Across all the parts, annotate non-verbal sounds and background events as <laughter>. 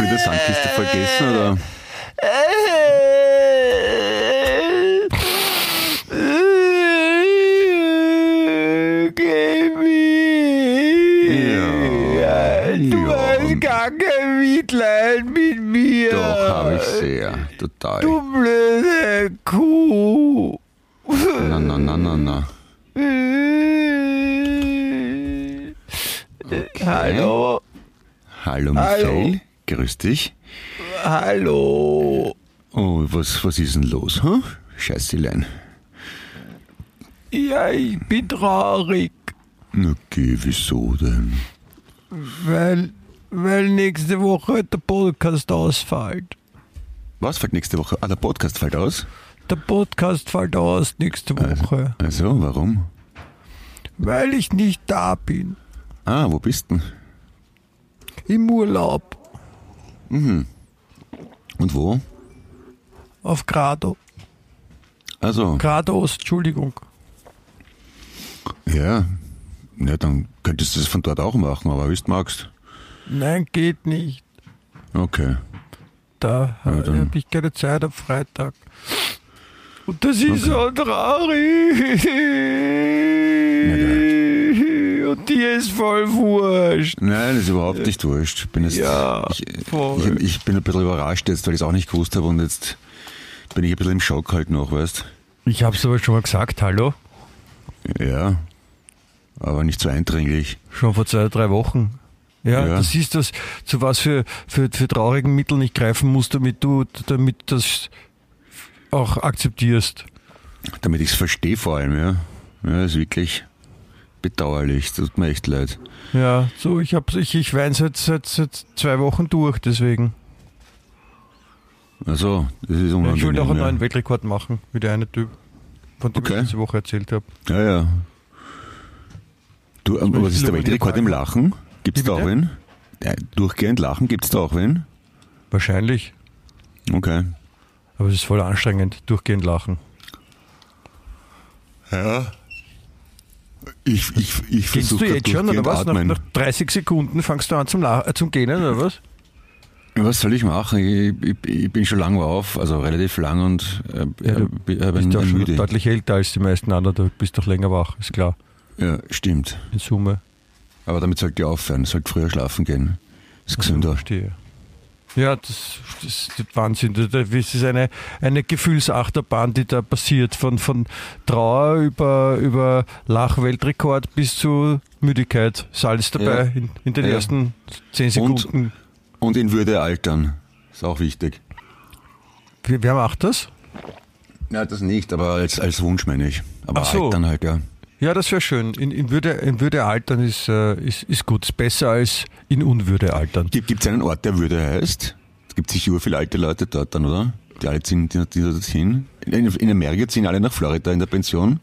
Der Sandkiste vergessen, oder? Ja. Du Ja. hast gar kein Mitleid mit mir. Doch, habe ich sehr. Total. Du blöde Kuh. Na, na, na, na, na. Hallo. Hallo, Hallo. Michael. Grüß dich. Hallo. Oh, was, was ist denn los, hm? Scheißelein. Ja, ich bin traurig, Na geh, wieso denn? weil, weil nächste Woche der Podcast ausfällt. Was fällt nächste Woche? Ah, der Podcast fällt aus? Der Podcast fällt aus nächste Woche, Also, warum? weil ich nicht da bin. Ah, wo bist denn? Im Urlaub Und wo? auf Grado. Also, Grados, Entschuldigung. ja. Ja, dann könntest du es von dort auch machen, aber wie du magst. Nein, geht nicht. Okay. Da Ja, habe ich keine Zeit am Freitag. Und das ist so traurig. Und dir ist voll wurscht. Nein, das ist überhaupt nicht wurscht. Ich bin jetzt, Ja, ich, voll. ich, ich bin ein bisschen überrascht jetzt, weil ich es auch nicht gewusst habe und jetzt bin ich ein bisschen im Schock halt noch, weißt Ich habe es aber schon mal gesagt, hallo? Ja. Aber nicht so eindringlich. Schon vor zwei, drei Wochen. Ja, Ja. das ist das, zu was für, für, für traurigen Mitteln ich greifen muss, damit du, damit du das auch akzeptierst. Damit ich es verstehe vor allem, ja. Ja, ist wirklich bedauerlich. Tut mir echt leid. Ja, so, ich, hab, ich, ich weine seit, seit, seit zwei Wochen durch, deswegen. Also, das ist unangenehm. ich wollte auch einen ja. neuen Weltrekord machen, wie der eine Typ, von dem Okay. ich diese Woche erzählt habe. Ja, ja. Du, aber was ist der will Weltrekord im Lachen? Gibt es Wie da auch wen? Ja, durchgehend Lachen, gibt es da auch wen? Wahrscheinlich. Okay. Aber es ist voll anstrengend, durchgehend lachen. Ja. Ich, ich, ich versuche du jetzt schon, oder was? Nach, nach 30 Sekunden fangst du an zum, La äh, zum Gähnen, oder was? Was soll ich machen? Ich, ich, ich bin schon lange auf, also relativ lang und äh, Ja, du äh, bin, äh, bist auch schon deutlich älter als die meisten anderen, du bist doch länger wach, ist klar, Ja, stimmt. in Summe. Aber damit sollte ich aufhören, sollte früher schlafen gehen. Ist Also, gesünder. verstehe. Ja, das, das ist Wahnsinn. Das das ist eine, eine Gefühlsachterbahn, die da passiert. Von, von Trauer über, über Lachweltrekord bis zu Müdigkeit. Ist alles dabei Ja. in, in den Ja. ersten zehn Sekunden. Und in Würde altern. Ist auch wichtig. Wer, wer macht das? Ja, das nicht, aber als, als Wunsch meine ich. Aber Ach so. altern halt, ja. Ja, das wäre schön. In, in, Würde, in Würde altern ist, äh, ist, ist gut. Ist besser als in Unwürde altern. Gibt es einen Ort, der Würde heißt? Es gibt sicher viele alte Leute dort dann, oder? Die alle ziehen, die, die dort hin. In, in Amerika ziehen alle nach Florida in der Pension.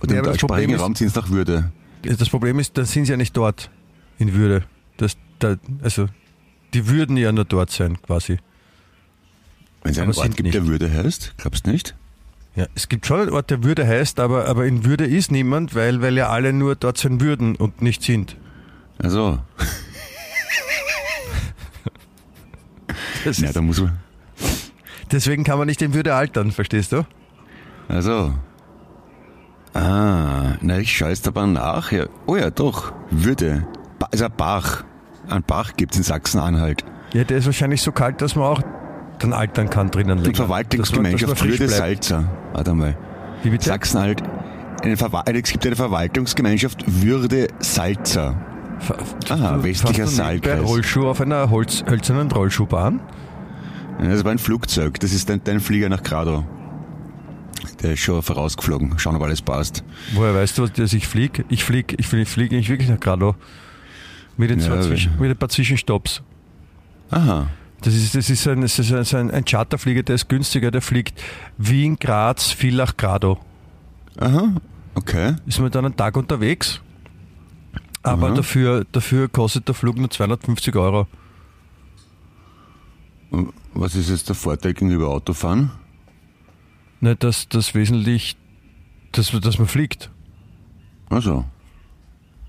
Und Ja, im deutschsprachigen Raum ziehen sie nach Würde. Das Problem ist, dann sind sie ja nicht dort in Würde. Das, da, also, die würden ja nur dort sein, quasi. Wenn es einen Ort gibt, der nicht. Würde heißt, glaubst du nicht? Ja, es gibt schon einen Ort, der Würde heißt, aber, aber in Würde ist niemand, weil, weil ja alle nur dort sein würden und nicht sind. Also, ja, ist, da muss man. deswegen kann man nicht in Würde altern, verstehst du? Also. Ah, na, ich jetzt aber nach. Ja. Oh ja, doch. Würde. Ba- Also ein Bach. Ein Bach gibt es in Sachsen-Anhalt. Ja, der ist wahrscheinlich so kalt, dass man auch dann altern kann drinnen. Die länger. Verwaltungsgemeinschaft bleibt. Salzer. Warte mal. Wie bitte? Verwa es gibt eine Verwaltungsgemeinschaft Würde Salzer. Fa- Aha, westlicher Saalkreis. Rollschuh auf einer Holz, hölzernen Rollschuhbahn? Das war ein Flugzeug. Das ist dein, dein Flieger nach Grado. Der ist schon vorausgeflogen. Schauen, ob alles passt. Woher weißt du, dass ich fliege? Ich fliege ich flieg, ich flieg nicht wirklich nach Grado. Mit, den Ja, Zwischen, mit ein paar Zwischenstopps. Aha. Das ist, das ist, ein, das ist ein, so ein, ein Charterflieger, der ist günstiger, der fliegt Wien, Graz, Villach, Grado. Aha. Okay. Ist man dann einen Tag unterwegs, aber Aha. dafür, dafür kostet der Flug nur 250 Euro. Und Was ist jetzt der Vorteil gegenüber Autofahren? Ne, dass das wesentlich, dass, dass man fliegt Also,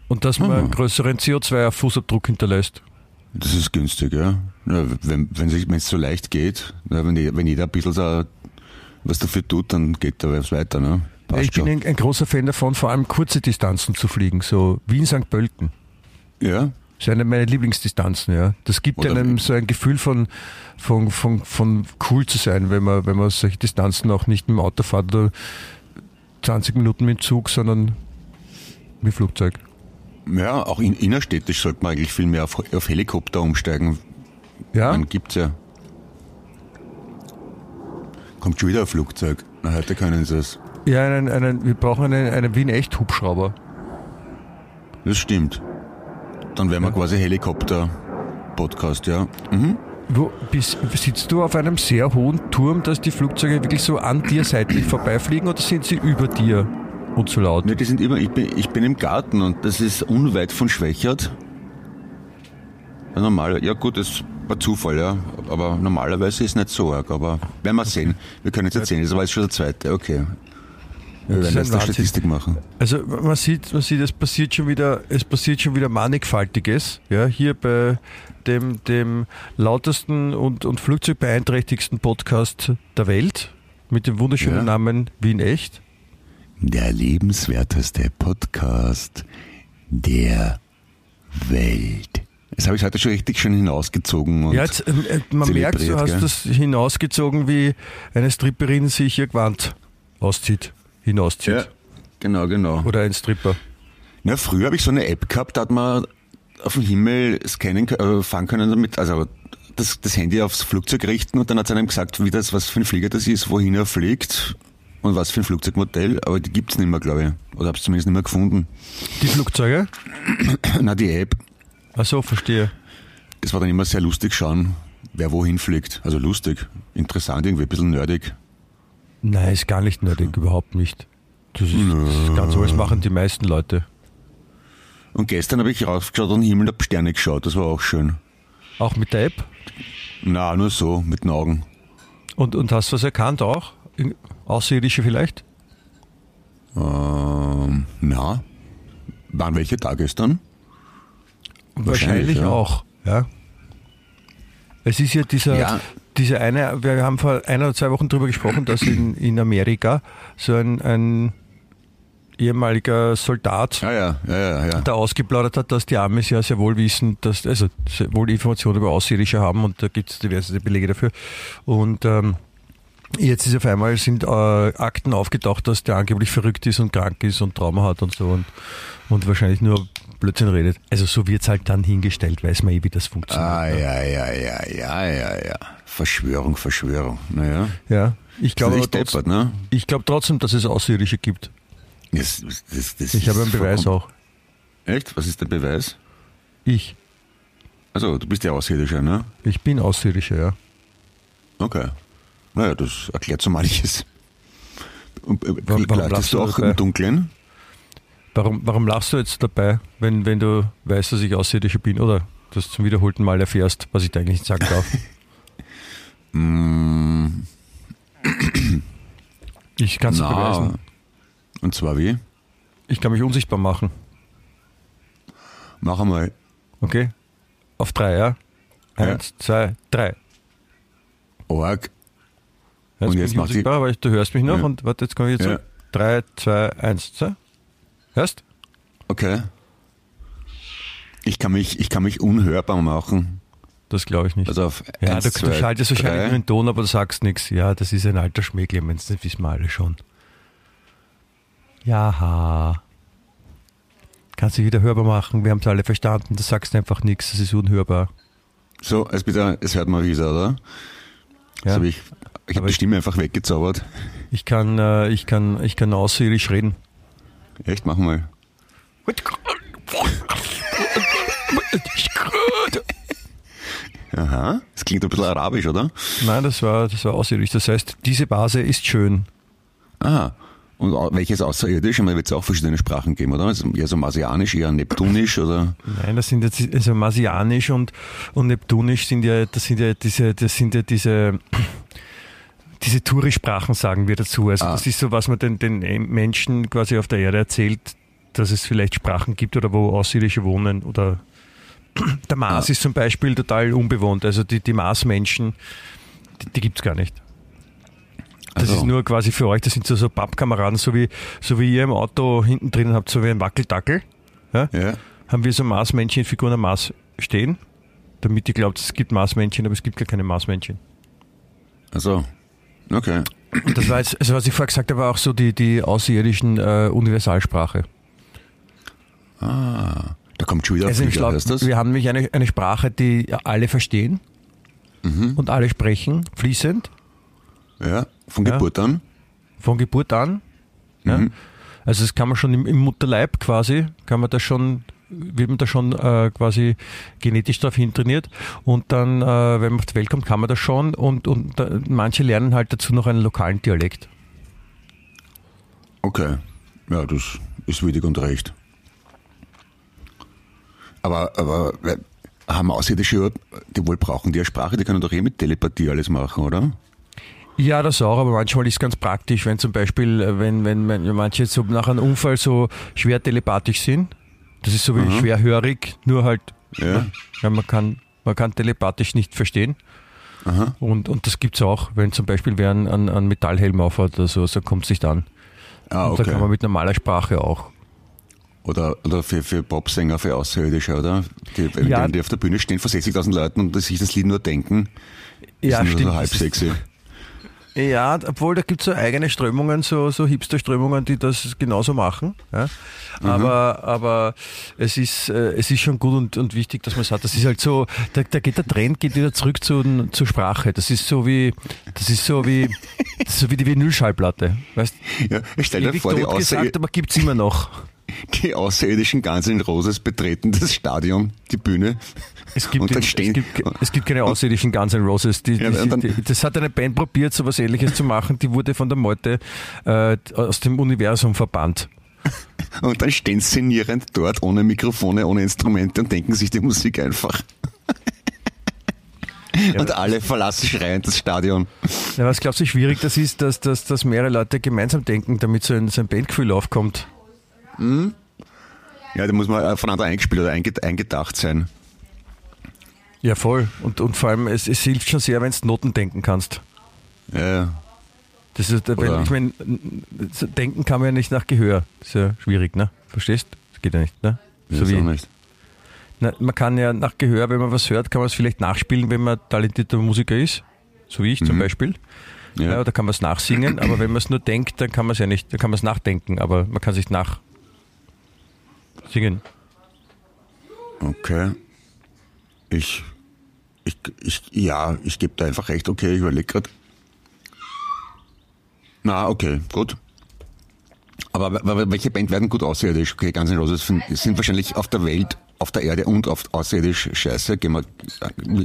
und dass man Aha. einen größeren CO2-Fußabdruck hinterlässt. Das ist günstig, ja. ja wenn es so leicht geht, ja, wenn, die, wenn jeder ein bisschen so was dafür tut, dann geht da was weiter, ne? Passt ich bin ein, ein großer Fan davon, vor allem kurze Distanzen zu fliegen, so Wien, St. Pölten. Ja, Das ist eine meiner Lieblingsdistanzen, ja. Das gibt Oder einem so ein Gefühl von, von, von, von cool zu sein, wenn man, wenn man solche Distanzen auch nicht mit dem Auto fährt oder 20 Minuten mit dem Zug, sondern mit Flugzeug. Ja, auch in, innerstädtisch sollte man eigentlich viel mehr auf, auf Helikopter umsteigen. Ja? Man gibt's ja. Kommt schon wieder ein Flugzeug. Na, heute können sie es. Ja, einen, einen, wir brauchen einen, einen Wien-Echt-Hubschrauber. Das stimmt. Dann wären wir Ja. quasi Helikopter-Podcast, ja. Mhm. Wo, bist, sitzt du auf einem sehr hohen Turm, dass die Flugzeuge wirklich so an dir seitlich vorbeifliegen oder sind sie über dir und zu laut? Ne, die sind immer, ich bin, ich bin im Garten und das ist unweit von Schwächert. Ja, normal, ja gut, das war Zufall, ja. Aber normalerweise ist es nicht so arg, aber werden wir sehen. Wir können jetzt erzählen, das war jetzt schon der zweite, okay. Wir werden jetzt eine. Statistik machen. Also man sieht, man sieht, es passiert schon wieder, es passiert schon wieder mannigfaltiges. Ja, hier bei dem, dem lautesten und, und flugzeugbeeinträchtigsten Podcast der Welt mit dem wunderschönen Ja. Namen Wien Echt. Der lebenswerteste Podcast der Welt. Das habe ich heute schon richtig schön hinausgezogen. Und Ja, jetzt, ähm, äh, man merkt, du hast gell? das hinausgezogen, wie eine Stripperin sich ihr Gewand auszieht, hinauszieht. ja, genau, genau. Oder ein Stripper. Na, früher habe ich so eine App gehabt, da hat man auf dem Himmel scannen, äh, fahren können damit, also das, das Handy aufs Flugzeug richten und dann hat es einem gesagt, wie das, was für ein Flieger das ist, wohin er fliegt und was für ein Flugzeugmodell, aber die gibt's nicht mehr, glaube ich. Oder habe es zumindest nicht mehr gefunden. Die Flugzeuge? <clears throat> Na, die App, Ach so, verstehe. das war dann immer sehr lustig schauen, wer wohin fliegt. Also lustig, interessant, irgendwie ein bisschen nerdig. Nein, ist gar nicht nötig, überhaupt nicht. Das ist, das ist ganz das machen die meisten Leute. Und gestern habe ich raufgeschaut und den Himmel hab Sterne geschaut, das war auch schön. Auch mit der App? Na, nur so, mit den Augen. Und, und hast du was erkannt auch? Außerirdische vielleicht? Ähm, na, waren welche da gestern? Wahrscheinlich, ja. auch, ja. Es ist ja dieser, Ja. diese eine, wir haben vor ein oder zwei Wochen darüber gesprochen, dass in, in Amerika so ein, ein ehemaliger Soldat Ja, ja, ja, ja, ja. da ausgeplaudert hat, dass die Amis ja sehr wohl wissen, dass, also sehr wohl Informationen über Außerirdische haben und da gibt es diverse Belege dafür. Und ähm, jetzt ist auf einmal sind äh, Akten aufgetaucht, dass der angeblich verrückt ist und krank ist und Trauma hat und so und, und wahrscheinlich nur Blödsinn redet. Also so wird's halt dann hingestellt, weiß man eh, wie das funktioniert. Ah, ne? ja, ja, ja, ja, ja, ja. Verschwörung, Verschwörung. Naja. Ja, ich glaube trotzdem, ne? ich glaube trotzdem, dass es Außerirdische gibt. Das, das, das Ich habe einen Beweis auch. Echt? Was ist der Beweis? Ich. Also, du bist ja Außerirdischer, ne? Ich bin Außerirdischer, ja. Okay. Naja, das erklärt so manches. Äh, Warum- warum lachst du du auch dabei? im Dunkeln? Warum, warum lachst du jetzt dabei, wenn, wenn du weißt, dass ich Außerirdischer bin oder das zum wiederholten Mal erfährst, was ich da eigentlich nicht sagen darf? <laughs> Mm, Ich kann es beweisen. Und zwar wie? Ich kann mich unsichtbar machen. Mach einmal. Okay? Auf drei, ja? Eins, zwei, drei. Org. Jetzt Und jetzt macht unsichtbar, aber du hörst mich noch Ja. und warte, jetzt komme ich jetzt Ja. so. Drei, zwei, eins, zwei. Hörst? Okay. Ich kann mich, ich kann mich unhörbar machen. Das glaube ich nicht. Also auf ja, eins, du, zwei, du schaltest wahrscheinlich nur den Ton, aber du sagst nichts. Ja, das ist ein alter Schmähclemens, das wissen wir alle schon. Jaha. Kannst dich wieder hörbar machen, wir haben es alle verstanden, du sagst einfach nichts, das ist unhörbar. So, es, bitte, es hört mal wieder, oder? Ja. So, ich ich habe die Stimme einfach weggezaubert. Ich kann, äh, ich kann, ich kann außerirdisch reden. Echt, mach mal. Aha, das klingt ein bisschen arabisch, oder? Nein, das war, das war außerirdisch. Das heißt, diese Base ist schön. Ah, und welches außerirdisch? Ich meine, wird es auch verschiedene Sprachen geben, oder? Also eher so marsianisch, eher neptunisch, oder? Nein, das sind jetzt, also Marsianisch und, und Neptunisch sind ja, das sind ja diese, das sind ja diese, diese Touri-Sprachen, sagen wir dazu. Also Ah. das ist so, was man den, den Menschen quasi auf der Erde erzählt, dass es vielleicht Sprachen gibt oder wo Außerirdische wohnen oder <clears throat> der Mars Ah. ist zum Beispiel total unbewohnt. Also die, die Marsmenschen, die, die gibt es gar nicht. Das Also. ist nur quasi für euch, das sind so, so Pappkameraden, so wie, so wie ihr im Auto hinten drin habt, so wie ein Wackeldackel. Ja? Ja. haben wir so Marsmännchen-Figuren am Mars stehen, damit ihr glaubt, es gibt Marsmännchen, aber es gibt gar keine Marsmännchen. Also, okay. Und das war jetzt, also was ich vorher gesagt habe, war auch so die, die außerirdischen äh, Universalsprache. Ah, da kommt schon wieder Also Schlag, heißt das? wir haben nämlich eine, eine Sprache, die alle verstehen Mhm. und alle sprechen, fließend, Ja, von Ja. Geburt an. von Geburt an. Ja? Mhm. Also das kann man schon im, im Mutterleib quasi, kann man das schon, wird man da schon äh, quasi genetisch darauf hintrainiert und dann, äh, wenn man auf die Welt kommt, kann man das schon und, und äh, manche lernen halt dazu noch einen lokalen Dialekt. Okay. Ja, das ist würdig und recht. Aber, aber äh, haben Außerirdische, die wohl brauchen die eine Sprache, die können doch eh mit Telepathie alles machen, oder? Ja, das auch, aber manchmal ist es ganz praktisch, wenn zum Beispiel, äh, wenn, wenn, wenn manche so nach einem Unfall so schwer telepathisch sind. Das ist so wie schwerhörig, nur halt, Ja. ja, man kann, man kann telepathisch nicht verstehen. Aha. Und, und das gibt's auch, wenn zum Beispiel wer einen, einen, einen Metallhelm aufhat oder so, so kommt es nicht an. Ah, Und da kann man okay. mit normaler Sprache auch. Oder, oder für, für Popsänger, für Außerirdische, oder? Die, wenn Ja. die auf der Bühne stehen vor 60.000 Leuten und sich das Lied nur denken, Ja, ist nur stimmt. so halb sexy. Ja, obwohl da gibt's so eigene Strömungen, so, so Hipster-Strömungen, die das genauso machen. Ja? Aber, aber es, ist, äh, es ist schon gut und, und wichtig, dass man es hat. Das ist halt so, da, da geht der Trend geht wieder zurück zu, zur Sprache. Das ist so wie, das ist so wie, <laughs> so wie die Vinylschallplatte. Weißt, Ja, stell dir vor, die, gesagt, aber gibt's immer noch. Die Außerirdischen Guns N' Roses betreten das Stadion, die Bühne. Es gibt, Und dann es, stehen- gibt, es gibt keine außerirdischen Guns N' Roses. Die, Ja, die, und dann- die, das hat eine Band probiert, so was ähnliches zu machen. Die wurde von der Meute äh, aus dem Universum verbannt. Und dann stehen sie sinnierend dort, ohne Mikrofone, ohne Instrumente und denken sich die Musik einfach. und alle verlassen schreiend das Stadion. Ja, was glaubst du, wie schwierig das ist, dass, dass, dass mehrere Leute gemeinsam denken, damit so ein, so ein Bandgefühl aufkommt? Ja, da muss man äh, voneinander eingespielt oder einge- eingedacht sein. Ja, voll. Und, und vor allem, es, es hilft schon sehr, wenn du Noten denken kannst. Ja, Das ist, Oder- ich meine, denken kann man ja nicht nach Gehör. Das ist ja schwierig, ne? Verstehst? Das geht ja nicht, ne? so wie, nicht. Na, man kann ja nach Gehör, wenn man was hört, kann man es vielleicht nachspielen, wenn man talentierter Musiker ist. So wie ich zum Beispiel. Ja. Ja. oder kann man es nachsingen, aber wenn man es nur denkt, dann kann man es ja nicht, dann kann man es nachdenken, aber man kann sich nach singen. Okay. Ich, ich, ich, ja, ich gebe da einfach recht. Okay, ich überlege gerade. Na, okay, gut. Aber w- welche Band werden gut außerirdisch? Okay, N' Roses sind, sind wahrscheinlich auf der Welt, auf der Erde und auf außerirdisch scheiße. Gehen wir,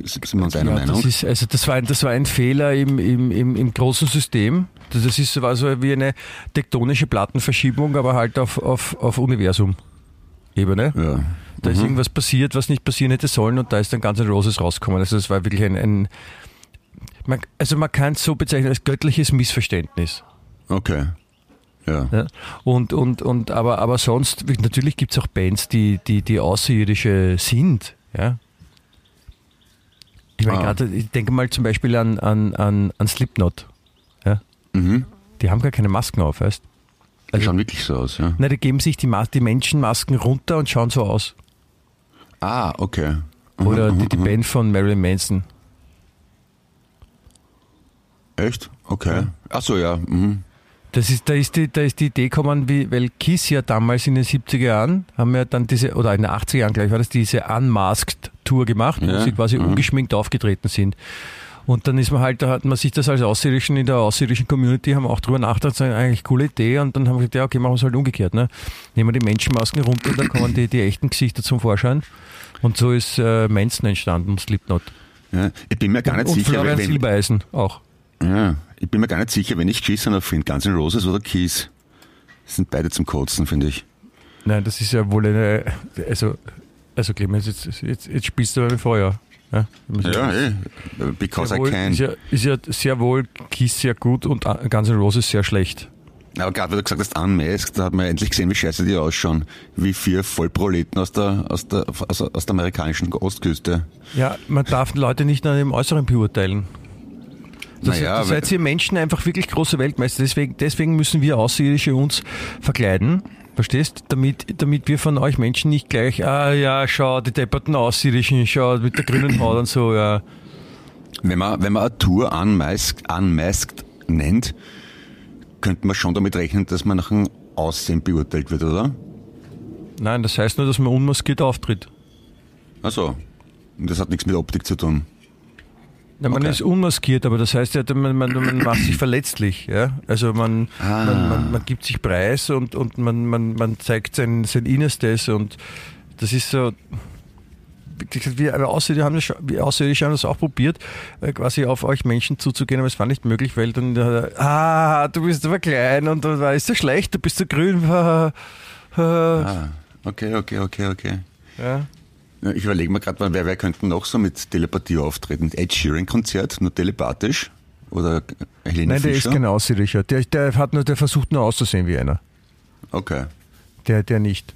sind wir uns einer Ja, Meinung? das, ist, also das, war ein, das war ein Fehler im, im, im, im großen System. Das ist, war so wie eine tektonische Plattenverschiebung, aber halt auf, auf, auf Universum-Ebene. ja. Da ist irgendwas passiert, was nicht passieren hätte sollen und da ist dann Guns N' Roses rausgekommen. Also es war wirklich ein, ein man, also man kann es so bezeichnen als göttliches Missverständnis. Okay. Ja. Ja? Und, und, und, aber, aber sonst, natürlich gibt es auch Bands, die, die, die außerirdische sind. Ja? Ich meine, Ah. gerade, ich denke mal zum Beispiel an, an, an, an Slipknot. Ja? Mhm. Die haben gar keine Masken auf, weißt Die schauen wirklich so aus, ja. Nein, die geben sich die, Mas die Menschenmasken runter und schauen so aus. Ah, okay. Mhm, Oder mhm, die, die mhm. Band von Marilyn Manson. Echt? Okay. Ja. Ach so, ja. Mhm. Das ist, da, ist die, da ist die Idee gekommen, wie, weil Kiss ja damals in den 70er Jahren, haben wir dann diese, oder in den 80er Jahren gleich war das, diese Unmasked Tour gemacht, wo Ja, sie quasi mhm. ungeschminkt aufgetreten sind. Und dann ist man halt, da hat man sich das als Außerirdischen in der außerirdischen Community, haben auch drüber nachgedacht, das ist eine eigentlich coole Idee. Und dann haben wir gesagt, ja, okay, machen wir es halt umgekehrt. Ne? Nehmen wir die Menschenmasken runter, da kommen die, die echten Gesichter zum Vorschein. Und so ist äh, Manson entstanden, Slipknot. Ja, ich bin mir gar nicht und sicher, Florian wenn, Silbereisen auch. ja, ich bin mir gar nicht sicher, wenn ich Kiss noch finde, Guns N' Roses oder Keys. Sind beide zum Kotzen, finde ich. Nein, das ist ja wohl eine, also, also Clemens, jetzt, jetzt, jetzt spielst du beim Feuer. Ja, Ja, eh. Because sehr I wohl, can. Ist ja, ist ja sehr wohl Kiss sehr gut und Guns N' Roses sehr schlecht. Aber gerade weil du gesagt hast, Unmasked, da hat man endlich gesehen, wie scheiße die ausschauen. Wie vier Vollproleten aus der, aus der, aus, aus der amerikanischen Ostküste. Ja, man darf Leute nicht nach dem Äußeren beurteilen. Das, Naja, da seid ihr Menschen einfach wirklich große Weltmeister. Deswegen, deswegen müssen wir Außerirdische uns verkleiden. Verstehst? Damit, damit wir von euch Menschen nicht gleich, ah ja, schau, die depperten Außerirdischen, schau, mit der grünen <clears throat> Haut und so, ja. Wenn man, wenn man eine Tour unmasked, unmasked nennt, könnte man schon damit rechnen, dass man nach dem Aussehen beurteilt wird, oder? Nein, das heißt nur, dass man unmaskiert auftritt. Also, das hat nichts mit Optik zu tun. Ja, man Okay. ist unmaskiert, aber das heißt ja, man, man, man macht sich verletzlich. Ja? Also man, Ah. man, man, man gibt sich preis und, und man, man, man zeigt sein, sein Innerstes und das ist so. Wir Außerirdische haben, das, schon- wir Außerirdische haben das auch probiert, äh, quasi auf euch Menschen zuzugehen, aber es war nicht möglich, weil dann, äh, ah, du bist aber klein und da ist so schlecht, du bist so grün. <laughs> Ah, okay, okay, okay, okay. Ja. Ich überlege mir gerade, wer, wer könnte noch so mit Telepathie auftreten? Ed Sheeran-Konzert, nur telepathisch? Oder Helene Nein, der ist Fischer? kein Außerirdischer. Der, der, hat nur, der versucht nur auszusehen wie einer. Okay. Der, der nicht.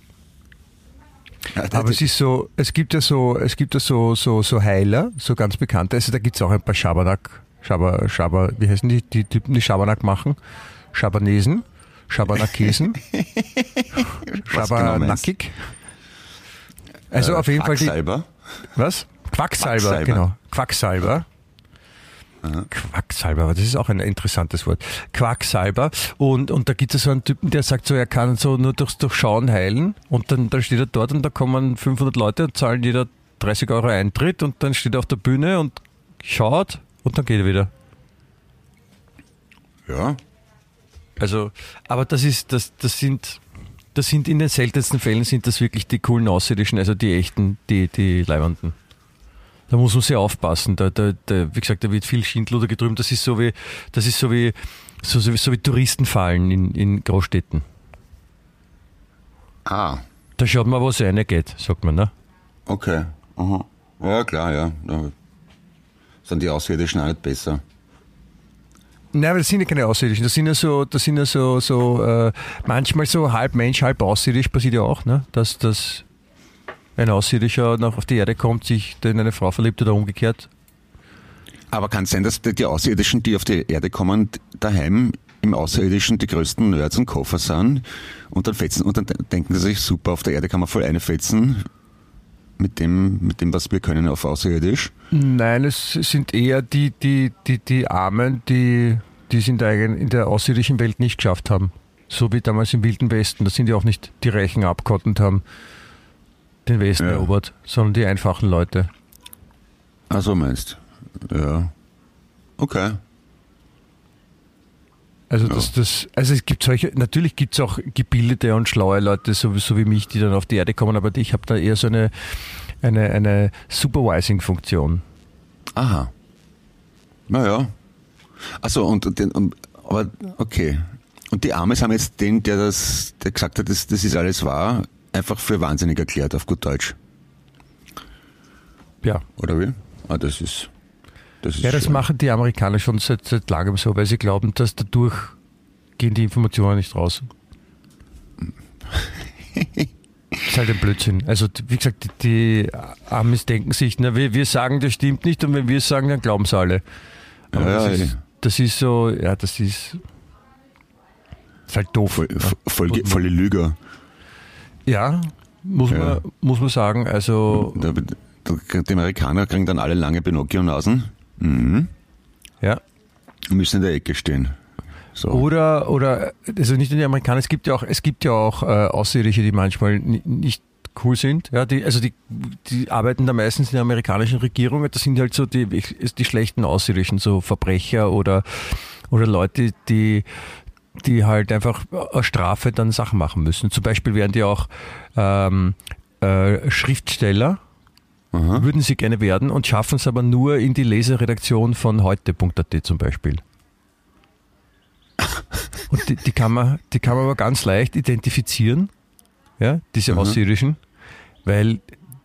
Ja, der- Aber es ist so, es gibt ja so, es gibt ja so, so, so Heiler, so ganz bekannte. Also da gibt es auch ein paar Schabernack, Schaber, Schaber, wie heißen die, die Typen, die Schabernack machen? Schabanesen, Schabernakesen, <laughs> Was genau? Schabernackig. Also Äh, auf jeden Fall die, Quacksalber? was? Quacksalber, Quacksalber. genau. Quacksalber. Quacksalber, aber das ist auch ein interessantes Wort. Quacksalber. Und, und da gibt es so einen Typen, der sagt so, er kann so nur durchs Durchschauen heilen. Und dann, dann steht er dort und da kommen 500 Leute und zahlen jeder 30 Euro Eintritt und dann steht er auf der Bühne und schaut und dann geht er wieder. Ja. Also, aber das ist, das, das sind, das sind in den seltensten Fällen sind das wirklich die coolen Außerirdischen, also die echten, die, die Leibenden. Da muss man sehr aufpassen. Da, da, da, wie gesagt, da wird viel Schindluder getrübt. Das ist so wie, das ist so wie, so, so, wie- so wie Touristenfallen in, in Großstädten. Ah, Da schaut man, wo es reingeht, sagt man, ne? okay. Aha. Ja, klar, ja. Da sind die Außerirdischen auch nicht besser. Nein, aber das sind ja keine Außerirdischen. Das sind ja so, das sind ja so, so äh, manchmal so halb Mensch, halb Außerirdisch passiert ja auch, ne? Dass, dass ein Außerirdischer noch auf die Erde kommt, sich in eine Frau verliebt oder umgekehrt. Aber kann es sein, dass die Außerirdischen, die auf die Erde kommen, daheim im Außerirdischen die größten Nerds und Koffer sind und dann fetzen und dann de- denken sie sich, super, auf der Erde kann man voll eine fetzen mit dem, mit dem, was wir können auf Außerirdisch. Nein, es sind eher die, die, die, die Armen, die, die es in der, in der außerirdischen Welt nicht geschafft haben. So wie damals im Wilden Westen. Da sind ja auch nicht die Reichen und haben den Westen Ja. erobert, sondern die einfachen Leute. Ah, so meinst. Ja. Okay. Also Ja. das, das, also es gibt solche, natürlich gibt es auch gebildete und schlaue Leute, so, so wie mich, die dann auf die Erde kommen, aber ich habe da eher so eine, eine, eine Supervising-Funktion. Aha. Naja. Achso, und den, und, aber okay. Und die Amis haben jetzt den, der das, der gesagt hat, das, das ist alles wahr, einfach für wahnsinnig erklärt auf gut Deutsch. Ja. Oder wie? Ah, das ist. Das Ja, das schön. machen die Amerikaner schon seit, seit langem so, weil sie glauben, dass dadurch gehen die Informationen nicht raus. Das ist halt ein Blödsinn. Also, wie gesagt, die, die Amis denken sich, na, wir, wir sagen, das stimmt nicht und wenn wir es sagen, dann glauben es alle. Aber Ja, das, ja, ist, das ist so, ja, das ist, ist halt doof. Voll, ja. voll, volle Lüger. Ja, muss, Ja. Man, muss man sagen. Also, Die Amerikaner kriegen dann alle lange Pinocchio-Nasen. Mhm. ja. Müssen in der Ecke stehen. So. Oder, oder, also nicht nur die Amerikaner, es gibt ja auch, es gibt ja auch äh, Außerirdische, die manchmal ni- nicht cool sind. Ja, die, also die, die arbeiten da meistens in der amerikanischen Regierung. Das sind halt so die, die schlechten Außerirdischen, so Verbrecher oder, oder Leute, die, die halt einfach aus Strafe dann Sachen machen müssen. Zum Beispiel werden die auch ähm, äh, Schriftsteller, Aha. würden sie gerne werden und schaffen es aber nur in die Leseredaktion von heute.at zum Beispiel. <laughs> Und die, die, kann man, die kann man aber ganz leicht identifizieren, ja, diese. Außerirdischen, weil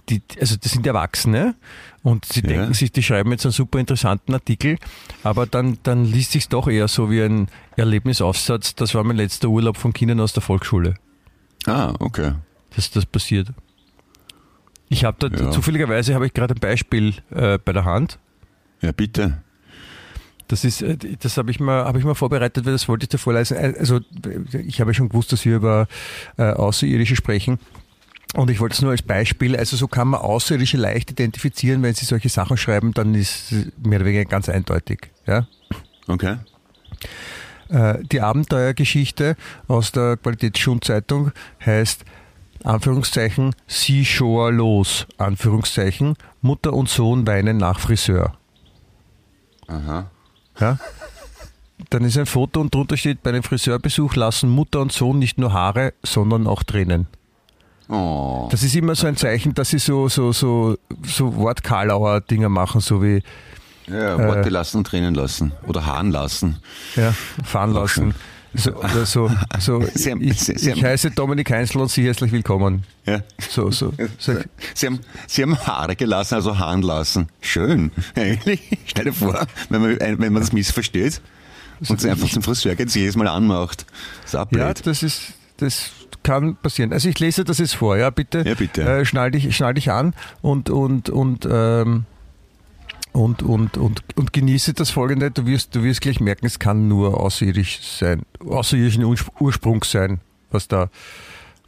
die, also das sind Erwachsene und sie Ja. denken sich, die schreiben jetzt einen super interessanten Artikel, aber dann, dann liest sich doch eher so wie ein Erlebnisaufsatz, das war mein letzter Urlaub von Kindern aus der Volksschule. Ah, okay. dass das passiert. Ich habe da Ja. zufälligerweise habe ich gerade ein Beispiel äh, bei der Hand. Ja, bitte. Das ist, äh, das habe ich mal, habe ich mal vorbereitet, weil das wollte ich dir vorlesen. Äh, Also ich habe ja schon gewusst, dass wir über äh, Außerirdische sprechen. Und ich wollte es nur als Beispiel, also so kann man Außerirdische leicht identifizieren, wenn sie solche Sachen schreiben, dann ist es mehr oder weniger ganz eindeutig. Ja? Okay. Äh, Die Abenteuergeschichte aus der Qualitätsschulzeitung heißt Anführungszeichen Seashore los, Anführungszeichen Mutter und Sohn weinen nach Friseur. Aha. Ja? Dann ist ein Foto und drunter steht, bei einem Friseurbesuch lassen Mutter und Sohn nicht nur Haare, sondern auch Tränen. Oh. Das ist immer so ein Zeichen, dass sie so, so, so, so Wortkarlauer Dinger machen, so wie Ja, Äh. Worte lassen und Tränen lassen. Oder Haaren lassen. ja, fahren lassen. So, oder so, so <laughs> Sie haben- ich, Sie- Sie ich haben- heiße Dominik Heinzl und Sie herzlich willkommen. Ja. So, so. so. Sie haben, Sie haben Haare gelassen, also Haaren lassen. Schön. <laughs> Eigentlich. Stell dir vor, wenn man, wenn man das missversteht und sie einfach zum Friseur geht, sie jedes Mal anmacht. Das ist. Ja, das ist, das kann passieren. Also ich lese das jetzt vor, ja, bitte. Ja, bitte. Äh, schnall, dich, schnall dich an und, und, und, ähm, und, und, und, und genieße das folgende. Du wirst, du wirst gleich merken, es kann nur außerirdisch sein, außerirdischen Urs- Ursprungs sein, was da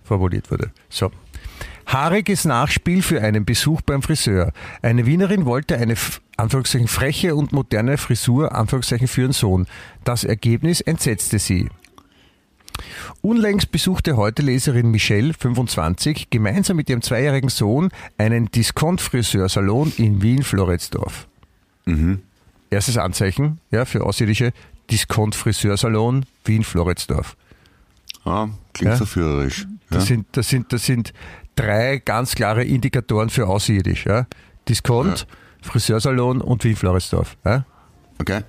formuliert wurde. So. Haariges Nachspiel für einen Besuch beim Friseur. Eine Wienerin wollte eine Anführungszeichen freche und moderne Frisur Anführungszeichen für ihren Sohn. Das Ergebnis entsetzte sie. Unlängst besuchte heute Leserin Michelle, 25, gemeinsam mit ihrem zweijährigen Sohn einen Discount-Friseursalon in Wien-Floridsdorf. Mhm. Erstes Anzeichen ja, für außerirdische Discount-Friseursalon Wien-Floridsdorf. Ah, klingt Ja. verführerisch. Ja. Das, sind, das, sind, das sind drei ganz klare Indikatoren für außerirdisch. Ja? Discount, Friseursalon und Wien-Floridsdorf. Ja? Okay.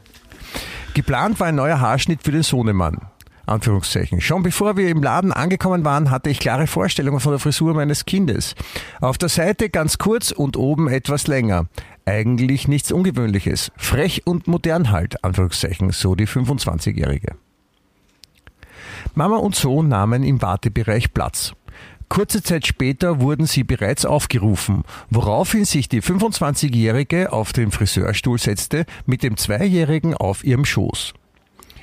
Geplant war ein neuer Haarschnitt für den Sohnemann. Anführungszeichen. Schon bevor wir im Laden angekommen waren, hatte ich klare Vorstellungen von der Frisur meines Kindes. Auf der Seite ganz kurz und oben etwas länger. Eigentlich nichts Ungewöhnliches. Frech und modern halt, Anführungszeichen, so die 25-Jährige. Mama und Sohn nahmen im Wartebereich Platz. Kurze Zeit später wurden sie bereits aufgerufen, woraufhin sich die 25-Jährige auf den Friseurstuhl setzte, mit dem Zweijährigen auf ihrem Schoß.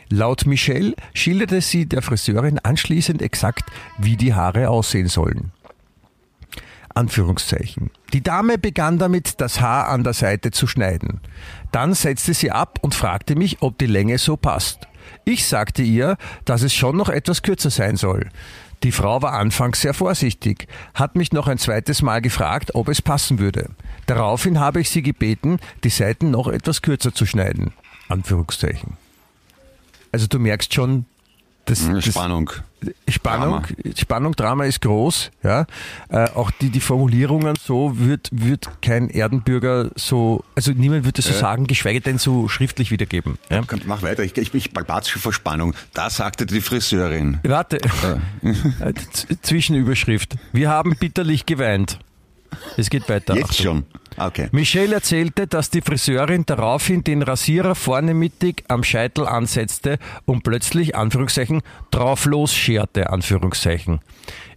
Laut Michelle schilderte sie der Friseurin anschließend exakt, wie die Haare aussehen sollen. Anführungszeichen. Die Dame begann damit, das Haar an der Seite zu schneiden. Dann setzte sie ab und fragte mich, ob die Länge so passt. Ich sagte ihr, dass es schon noch etwas kürzer sein soll. Die Frau war anfangs sehr vorsichtig, hat mich noch ein zweites Mal gefragt, ob es passen würde. Daraufhin habe ich sie gebeten, die Seiten noch etwas kürzer zu schneiden. Anführungszeichen. Also du merkst schon, das, das Spannung. Spannung, Spannung, Drama ist groß. Ja, äh, auch die die Formulierungen so wird wird kein Erdenbürger so, also niemand wird das so Ja. sagen, geschweige denn so schriftlich wiedergeben. Ja? Komm, mach weiter, ich, ich, ich balbatze schon vor Spannung. Da sagte die Friseurin. Warte, Äh, <laughs> Z- Zwischenüberschrift. Wir haben bitterlich geweint. Es geht weiter. Jetzt Achtung. schon. Okay. Michelle erzählte, dass die Friseurin daraufhin den Rasierer vorne mittig am Scheitel ansetzte und plötzlich, Anführungszeichen, drauf losscherte, Anführungszeichen.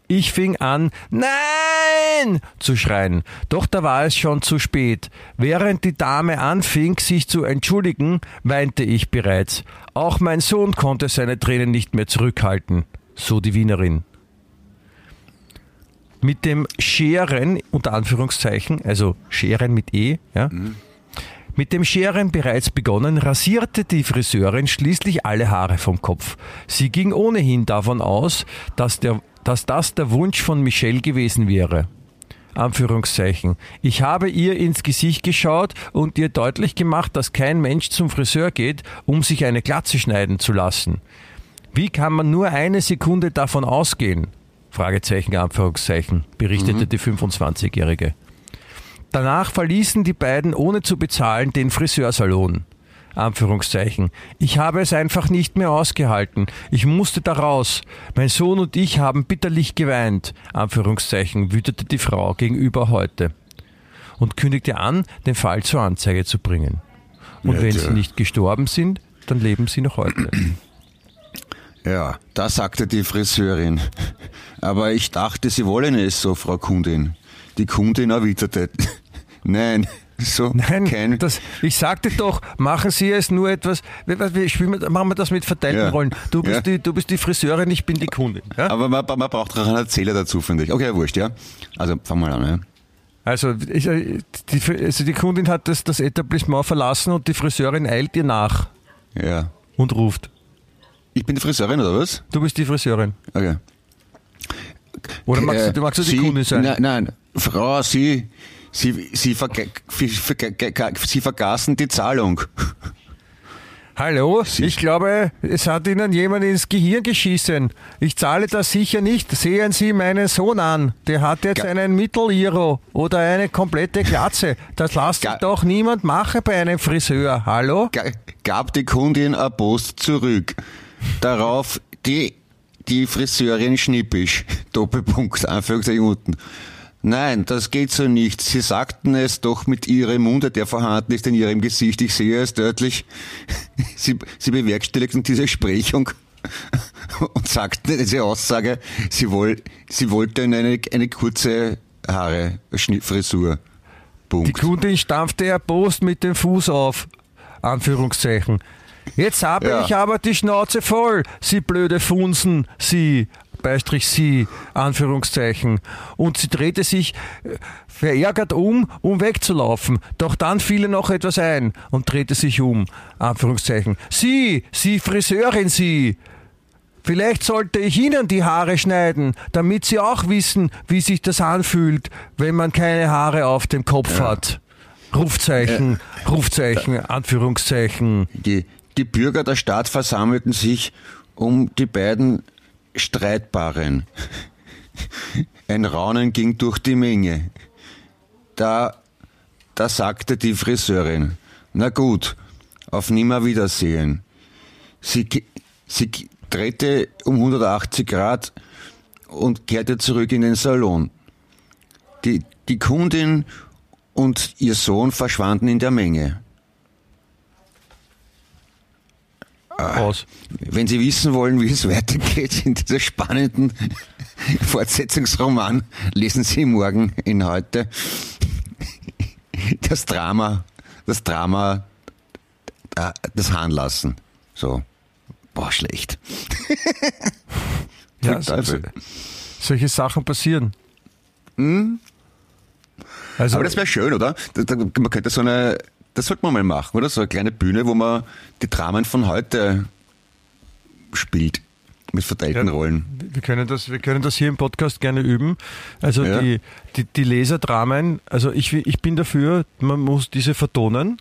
Ich fing an, nein, zu schreien. Doch da war es schon zu spät. Während die Dame anfing, sich zu entschuldigen, weinte ich bereits. Auch mein Sohn konnte seine Tränen nicht mehr zurückhalten. So die Wienerin mit dem Scheren, unter Anführungszeichen, also Scheren mit E, ja, Mit dem Scheren bereits begonnen, rasierte die Friseurin schließlich alle Haare vom Kopf. Sie ging ohnehin davon aus, dass, der, dass das der Wunsch von Michelle gewesen wäre. Anführungszeichen. Ich habe ihr ins Gesicht geschaut und ihr deutlich gemacht, dass kein Mensch zum Friseur geht, um sich eine Glatze schneiden zu lassen. Wie kann man nur eine Sekunde davon ausgehen? Fragezeichen, Anführungszeichen, berichtete die 25-Jährige. Danach verließen die beiden ohne zu bezahlen den Friseursalon. Anführungszeichen. Ich habe es einfach nicht mehr ausgehalten. Ich musste da raus. Mein Sohn und ich haben bitterlich geweint. Anführungszeichen wütete die Frau gegenüber heute. Und kündigte an, den Fall zur Anzeige zu bringen. Und Ja, wenn sie nicht gestorben sind, dann leben sie noch heute. Ja, da sagte die Friseurin. Aber ich dachte, Sie wollen es so, Frau Kundin. Die Kundin erwiderte. <laughs> Nein, so Nein, kein. das, ich sagte doch, machen Sie es nur etwas, wir, wir spielen, machen wir das mit verteilten Ja. Rollen. Du bist, Ja. die, du bist die Friseurin, ich bin die Kundin. Ja? aber man, man braucht auch einen Erzähler dazu, finde ich. Okay, wurscht, ja. Also, fang mal an, ja. Also, ich, äh, die, also die Kundin hat das, das Etablissement verlassen und die Friseurin eilt ihr nach Ja. und ruft. Ich bin die Friseurin, oder was? Du bist die Friseurin. Okay. Oder magst Äh, du, magst du die Sie, Kundin sein? Nein, nein, Frau, Sie, Sie, Sie, verge Sie, vergaßen die Zahlung. Hallo, ich glaube, es hat Ihnen jemand ins Gehirn geschissen. Ich zahle das sicher nicht. Sehen Sie meinen Sohn an. Der hat jetzt Ga- einen Mitteliro oder eine komplette Glatze. Das sich Ga- doch niemand machen bei einem Friseur. Hallo? Ga- Gab die Kundin eine Post zurück. Darauf die, die Friseurin schnippisch. <laughs> Doppelpunkt, Anführungszeichen unten. Nein, das geht so nicht. Sie sagten es doch mit Ihrem Munde, der vorhanden ist in Ihrem Gesicht. Ich sehe es deutlich. <laughs> Sie, Sie bewerkstelligten diese Sprechung <laughs> und sagten diese Aussage, Sie, woll, Sie wollten eine, eine kurze Haare, Frisur. Die Punkt. Kundin stampfte erbost mit dem Fuß auf. Anführungszeichen. Jetzt habe Ja. ich aber die Schnauze voll, Sie blöde Funsen, Sie, Beistrich Sie, Anführungszeichen. Und sie drehte sich äh, verärgert um, um wegzulaufen. Doch dann fiel ihr noch etwas ein und drehte sich um, Anführungszeichen. Sie, Sie Friseurin, Sie. Vielleicht sollte ich Ihnen die Haare schneiden, damit Sie auch wissen, wie sich das anfühlt, wenn man keine Haare auf dem Kopf hat. Rufzeichen, Rufzeichen, Anführungszeichen. Die, die Bürger der Stadt versammelten sich um die beiden Streitbaren. Ein Raunen ging durch die Menge. Da, da sagte die Friseurin, na gut, auf Nimmerwiedersehen. Sie, sie drehte um 180 Grad und kehrte zurück in den Salon. Die, die Kundin und ihr Sohn verschwanden in der Menge. Aus. Wenn Sie wissen wollen, wie es <laughs> weitergeht in dieser spannenden <laughs> Fortsetzungsroman, lesen Sie morgen in heute das Drama, das Drama, äh, das Hahnlassen. So. Boah, schlecht. Ja, <laughs> so, Teufel. solche Sachen passieren. Also, Aber das wäre schön, oder? Man könnte so eine, das sollte man mal machen, oder? So eine kleine Bühne, wo man die Dramen von heute spielt. Mit verteilten Ja. Rollen. wir können das, wir können das hier im Podcast gerne üben. Also Ja. die, die, die Leserdramen, also ich, ich bin dafür, man muss diese vertonen.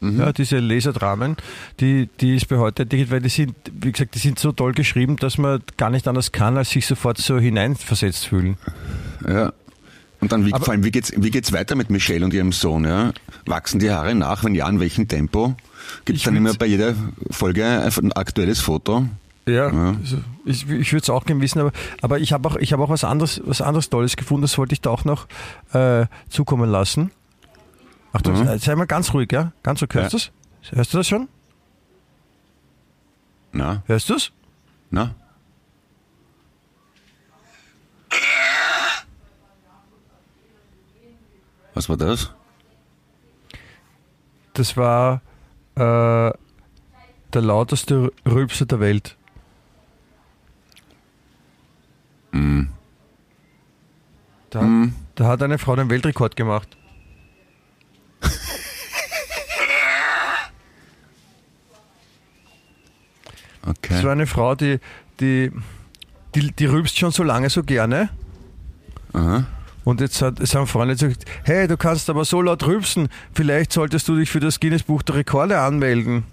Mhm. Ja, diese Leserdramen, die, die ist bei heute, die, weil die sind, wie gesagt, die sind so toll geschrieben, dass man gar nicht anders kann, als sich sofort so hineinversetzt fühlen. Ja. Und dann, wie, vor allem, wie geht's, wie geht's weiter mit Michelle und ihrem Sohn, ja? Wachsen die Haare nach? Wenn ja, in welchem Tempo? Gibt's Ich dann immer bei jeder Folge ein, aktuelles Foto? Ja, Ja. Also ich, ich würde es auch gerne wissen, aber, aber ich habe auch, ich hab auch was anderes, was anderes Tolles gefunden, das wollte ich da auch noch äh, zukommen lassen. Achtung, Mhm. sei- sei mal ganz ruhig, ja? Ganz ruhig, hörst Ja. du das? Hörst du das schon? Na, Hörst du es? na? Was war das? Das war äh, der lauteste Rülpser der Welt. Mm. Da, mm. da hat eine Frau den Weltrekord gemacht. <laughs> Okay. Das war eine Frau, die, die, die, die rübst schon so lange so gerne. Aha. Und jetzt hat, haben Freunde gesagt, hey, du kannst aber so laut rülpsen, vielleicht solltest du dich für das Guinness Buch der Rekorde anmelden.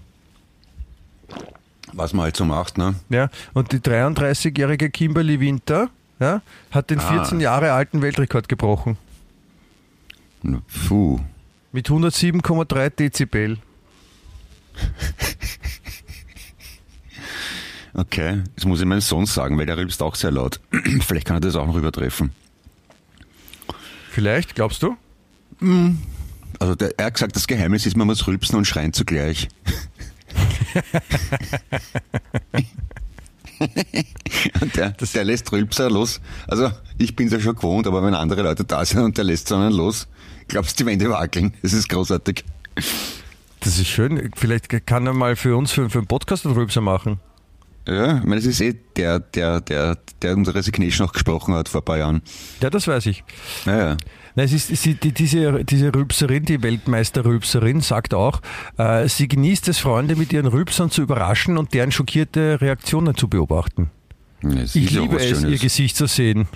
Was man halt so macht, ne? Ja, und die 33-jährige Kimberly Winter ja, hat den Ah. 14 Jahre alten Weltrekord gebrochen. Puh. Mit 107,3 Dezibel. Okay, das muss ich meinem Sohn sagen, weil der rülpst auch sehr laut. <clears throat> Vielleicht kann er das auch noch übertreffen. Vielleicht, glaubst du? Also der, er hat gesagt, das Geheimnis ist, man muss rülpsen und schreien zugleich. <laughs> und der, der lässt Rülpser los. Also ich bin ja schon gewohnt, aber wenn andere Leute da sind und der lässt so einen los, glaubst du, die Wände wackeln. Das ist großartig. Das ist schön. Vielleicht kann er mal für uns, für, für einen Podcast einen Rülpser machen. Ja, ich meine, das ist eh der, der, der, der unsere Resignation auch gesprochen hat vor ein paar Jahren. Ja, das weiß ich. Naja. Nein, es ist, sie, die, diese, diese Rülpserin, die Weltmeister-Rülpserin, sagt auch, äh, sie genießt es, Freunde mit ihren Rülpsern zu überraschen und deren schockierte Reaktionen zu beobachten. Das Ich ja liebe es, ihr Schönes. Gesicht zu sehen,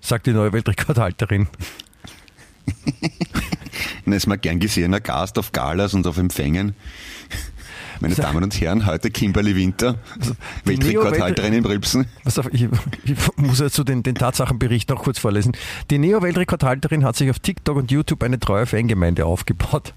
sagt die neue Weltrekordhalterin. <laughs> Er ist mal gern gesehener Gast auf Galas und auf Empfängen. Meine Damen und Herren, heute Kimberly Winter, die Weltrekordhalterin im Rülpsen. Pass auf, ich, ich muss so den, den Tatsachenbericht noch kurz vorlesen. Die Neo-Weltrekordhalterin hat sich auf TikTok und YouTube eine treue Fangemeinde aufgebaut.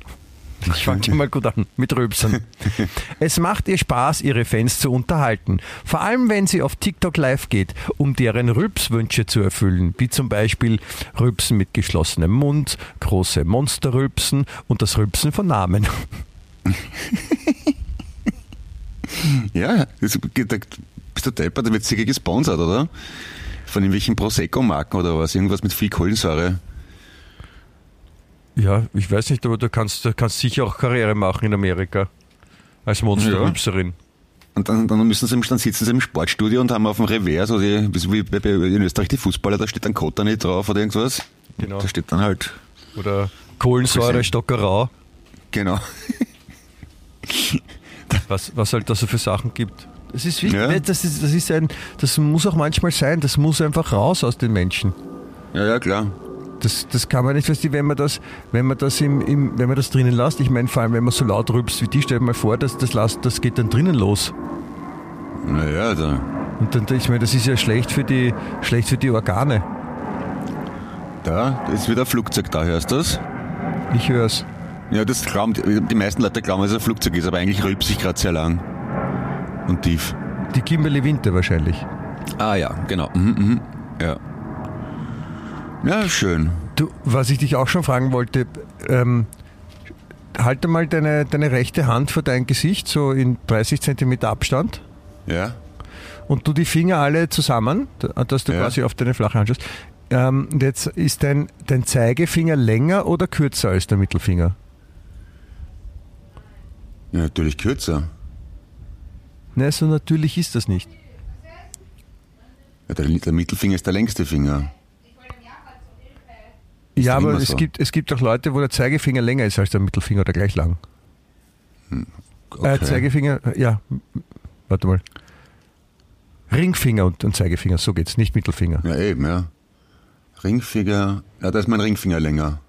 Ich fange schon mal gut an mit Rülpsern. <laughs> Es macht ihr Spaß, ihre Fans zu unterhalten. Vor allem, wenn sie auf TikTok live geht, um deren Rülpswünsche zu erfüllen. Wie zum Beispiel Rülpsen mit geschlossenem Mund, große Monsterrülpsen und das Rülpsen von Namen. <laughs> <laughs> Ja, das, da bist du deppert, da wird sicher gesponsert, oder? Von irgendwelchen Prosecco-Marken oder was? Irgendwas mit viel Kohlensäure. Ja, ich weiß nicht, aber du kannst, du kannst sicher auch Karriere machen in Amerika. Als Monsterrülpserin. Und dann, dann müssen sie, im- dann sitzen sie im Sportstudio und haben auf dem Revers, oder die, wie bei, bei, in Österreich die Fußballer, da steht dann Kota nicht drauf oder irgendwas. Genau. Da steht dann halt, Oder Kohlensäure. Stockerau. genau. <laughs> was, was halt da so für Sachen gibt. Das ist wichtig. Ja. Das, ist, das, ist ein, das muss auch manchmal sein. Das muss einfach raus aus den Menschen. Ja, ja, klar. Das, das kann man nicht, weißt du, wenn man das, wenn man das im, im, wenn man das drinnen lässt, ich meine, vor allem wenn man so laut rülpst wie die, stell dir mal vor, dass das, lasst, das geht dann drinnen los. Naja, da, Und dann, ich meine, das ist ja schlecht für die, schlecht für die Organe. da ist wieder ein Flugzeug da, hörst du das? Ich höre es. Ja, das glauben, die meisten Leute glauben, dass es ein Flugzeug ist, aber eigentlich rülpst ich gerade sehr lang. Und tief. Die Kimberly Winter wahrscheinlich. Ah ja, genau. Mhm, mhm. Ja. Ja, schön. Du, was ich dich auch schon fragen wollte, ähm, halte mal deine, deine rechte Hand vor dein Gesicht, so in 30 Zentimeter Abstand. Ja. und du die Finger alle zusammen, da- dass du Ja. quasi auf deine flache Hand schaust. Ähm, und jetzt ist dein, dein Zeigefinger länger oder kürzer als der Mittelfinger? Ja, natürlich kürzer. Ne, so natürlich ist das nicht. Ja, der, der Mittelfinger ist der längste Finger. Ist ja, aber es, so. gibt, es gibt auch Leute, wo der Zeigefinger länger ist als der Mittelfinger oder gleich lang. Okay. Äh, Zeigefinger, ja, warte mal. Ringfinger und, und Zeigefinger, so geht's, nicht Mittelfinger. Ja, eben, ja. Ringfinger. Ja, da ist mein Ringfinger länger.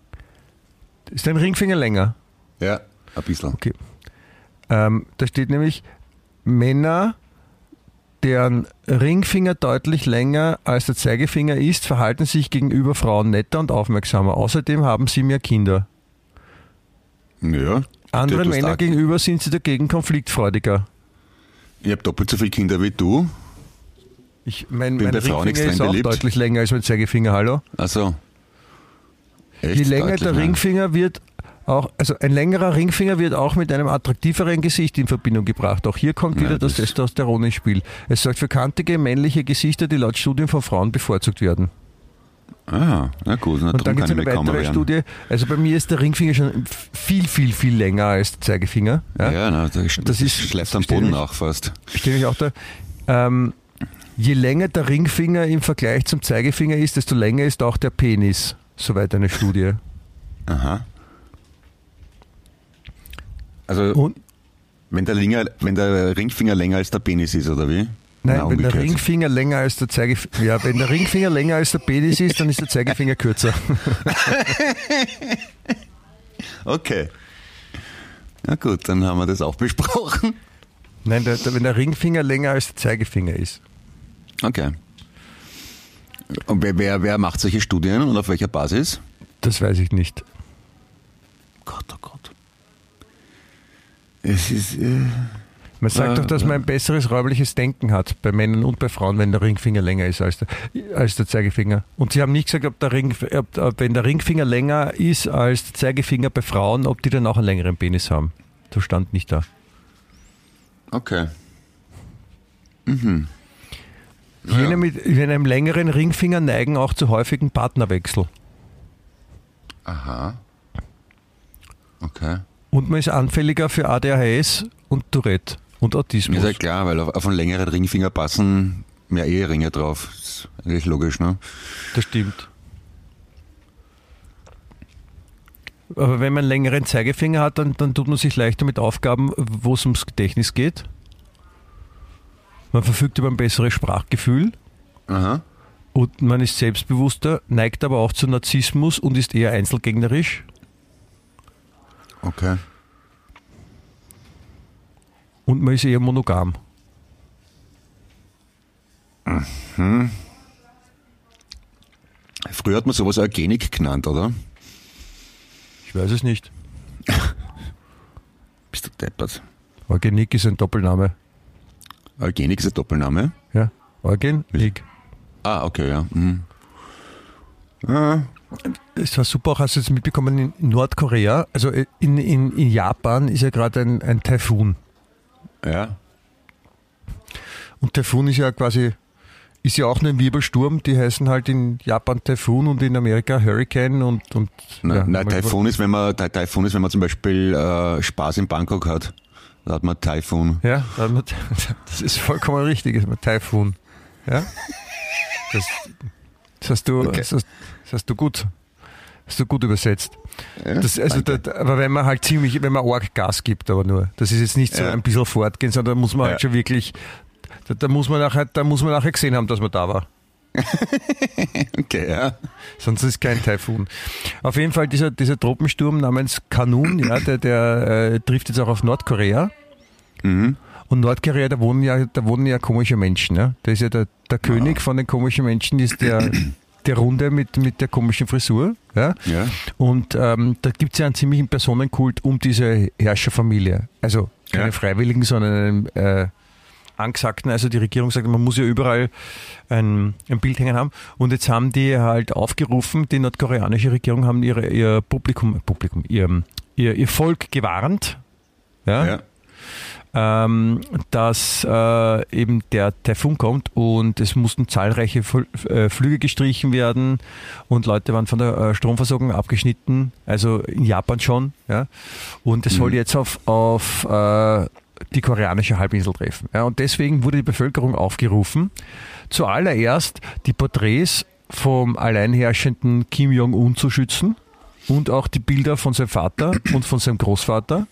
Ist dein Ringfinger länger? Ja, ein bisschen. Okay. Ähm, da steht nämlich, Männer, deren Ringfinger deutlich länger als der Zeigefinger ist, verhalten sich gegenüber Frauen netter und aufmerksamer. Außerdem haben sie mehr Kinder. Ja. Anderen Männern gegenüber sind sie dagegen konfliktfreudiger. Ich habe doppelt so viele Kinder wie du. Ich mein, Bin mein Ringfinger ist auch beliebt. deutlich länger als mein Zeigefinger, hallo? Also. Echt Je länger deutlich der. Ringfinger wird, auch, also ein längerer Ringfinger wird auch mit einem attraktiveren Gesicht in Verbindung gebracht. Auch hier kommt Ja, wieder das das- Testosteron ins Spiel. Es sorgt für kantige männliche Gesichter, die laut Studien von Frauen bevorzugt werden. Ah, na gut, na, Und dann gibt es eine weitere. Studie. Also bei mir ist der Ringfinger schon viel, viel, viel länger als der Zeigefinger. Ja, Ja. na, das, Das ist- das am Boden ich. nach fast. Stehe ich auch da. Ähm, je länger der Ringfinger im Vergleich zum Zeigefinger ist, desto länger ist auch der Penis. Soweit eine Studie. Aha. Also, Und Wenn der, Linger, wenn der Ringfinger länger als der Penis ist, oder wie? Nein, Na, wenn der. Ringfinger länger als der Zeigefinger, ja, wenn der Ringfinger länger als der Penis ist, dann ist der Zeigefinger kürzer. <laughs> Okay. Na gut, dann haben wir das auch besprochen. Nein, der, der, wenn der Ringfinger länger als der Zeigefinger ist. Okay. Und wer, wer, wer macht solche Studien und auf welcher Basis? Das weiß ich nicht. Gott, oh Gott. Es ist. Äh, Man sagt Äh, doch, dass man ein besseres räumliches Denken hat, bei Männern und bei Frauen, wenn der Ringfinger länger ist als der, als der Zeigefinger. Und Sie haben nicht gesagt, ob der Ring, ob, ob, wenn der Ringfinger länger ist als der Zeigefinger bei Frauen, ob die dann auch einen längeren Penis haben. Das stand nicht da. okay. Jene mit, mit einem längeren Ringfinger neigen auch zu häufigen Partnerwechsel. Aha. Okay. Und man ist anfälliger für ADHS und Tourette und Autismus. Ist ja klar, weil auf, auf einen längeren Ringfinger passen mehr Eheringe drauf. Ist eigentlich logisch, ne? Das stimmt. Aber wenn man einen längeren Zeigefinger hat, dann, dann tut man sich leichter mit Aufgaben, wo es ums Gedächtnis geht. Man verfügt über ein besseres Sprachgefühl Aha. und man ist selbstbewusster, neigt aber auch zu Narzissmus und ist eher einzelgängerisch. Okay. Und man ist eher monogam. Früher hat man sowas Eugenik genannt, oder? Ich weiß es nicht. <laughs> Bist du deppert? Eugenik ist ein Doppelname. Eugenik ist ein Doppelname. Ja, Eugen, Nick. Ah, okay, ja. Mhm. Ah, Es war super, auch hast du jetzt mitbekommen, in Nordkorea, also in, in, in Japan ist ja gerade ein, ein Taifun. ja. Und Taifun ist ja quasi, ist ja auch nur ein Wirbelsturm, die heißen halt in Japan Taifun und in Amerika Hurricane und, und Nein, ja, nein Taifun ist, wenn man Tai- Taifun ist, wenn man zum Beispiel äh, Spaß in Bangkok hat. Da hat man Taifun. Ja, da hat man- <laughs> das ist vollkommen richtig, ist man Taifun. Ja? Das, das hast du, Okay. das, das hast du gut, hast du gut übersetzt. Ja, Das, also da, aber wenn man halt ziemlich, wenn man arg Gas gibt, aber nur. Das ist jetzt nicht so Ja. ein bisschen fortgehen, sondern da muss man Ja. halt schon wirklich, da, da muss man nachher, da muss man nachher gesehen haben, dass man da war. <laughs> Okay, ja. Sonst ist es kein Taifun. Auf jeden Fall dieser, dieser Tropensturm namens Kanun, ja, der, der äh, trifft jetzt auch auf Nordkorea. Mhm. Und Nordkorea, da wohnen ja, da wohnen ja komische Menschen. Ja? Da ist ja der, der König von den komischen Menschen, ist der, <clears throat> der Runde mit, mit der komischen Frisur. Ja? Ja. Und ähm, da gibt es ja einen ziemlichen Personenkult um diese Herrscherfamilie. Also keine Ja. Freiwilligen, sondern einen äh, Angesagten. Also die Regierung sagt, man muss ja überall ein, ein Bild hängen haben. Und jetzt haben die halt aufgerufen, die nordkoreanische Regierung haben ihre, ihr Publikum, Publikum, ihr, ihr, ihr Volk gewarnt. Ja, ja. Ähm, dass äh, eben der Taifun kommt und es mussten zahlreiche Fl äh, Flüge gestrichen werden und Leute waren von der äh, Stromversorgung abgeschnitten, also in Japan schon. Ja? Und es soll Mhm. jetzt auf, auf äh, die koreanische Halbinsel treffen. Ja? Und deswegen wurde die Bevölkerung aufgerufen, zuallererst die Porträts vom alleinherrschenden Kim Jong-un zu schützen und auch die Bilder von seinem Vater und von seinem Großvater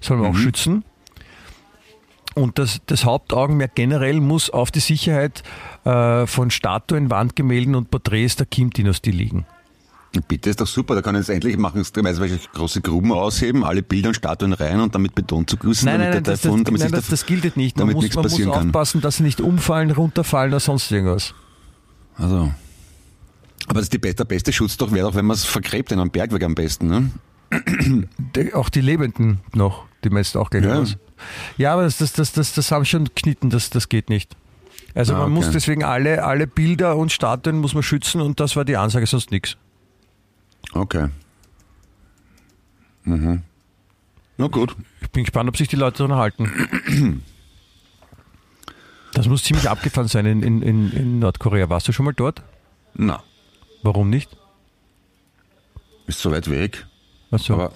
soll man auch Mhm. schützen. Und das, das Hauptaugenmerk generell muss auf die Sicherheit äh, von Statuen, Wandgemälden und Porträts der Kim-Dynastie liegen. Bitte, ist doch super. Da kann jetzt endlich machen, extremweise große Gruben ausheben, alle Bilder und Statuen rein und damit Beton zu küssen, Nein, damit nein, der das, das, Taifun, damit nein das, das gilt nicht. Man muss, nichts man muss passieren kann. aufpassen, dass sie nicht umfallen, runterfallen oder sonst irgendwas. Also. Aber das ist die, be- der beste Schutz doch wäre doch, wenn man es vergräbt in einem Bergweg am besten, ne? Auch die Lebenden noch, die meisten auch gleich Ja. raus. Ja, aber das, das, das, das, das haben schon geschnitten, das, das geht nicht. Also Ah, man muss okay. deswegen alle, alle Bilder und Statuen muss man schützen und das war die Ansage, sonst nichts. Okay. Mhm. Na gut. Ich bin gespannt, ob sich die Leute daran halten. Das muss ziemlich abgefahren sein in, in, in, in Nordkorea. Warst du schon mal dort? Na, Warum nicht? ist so weit weg. Also, Aber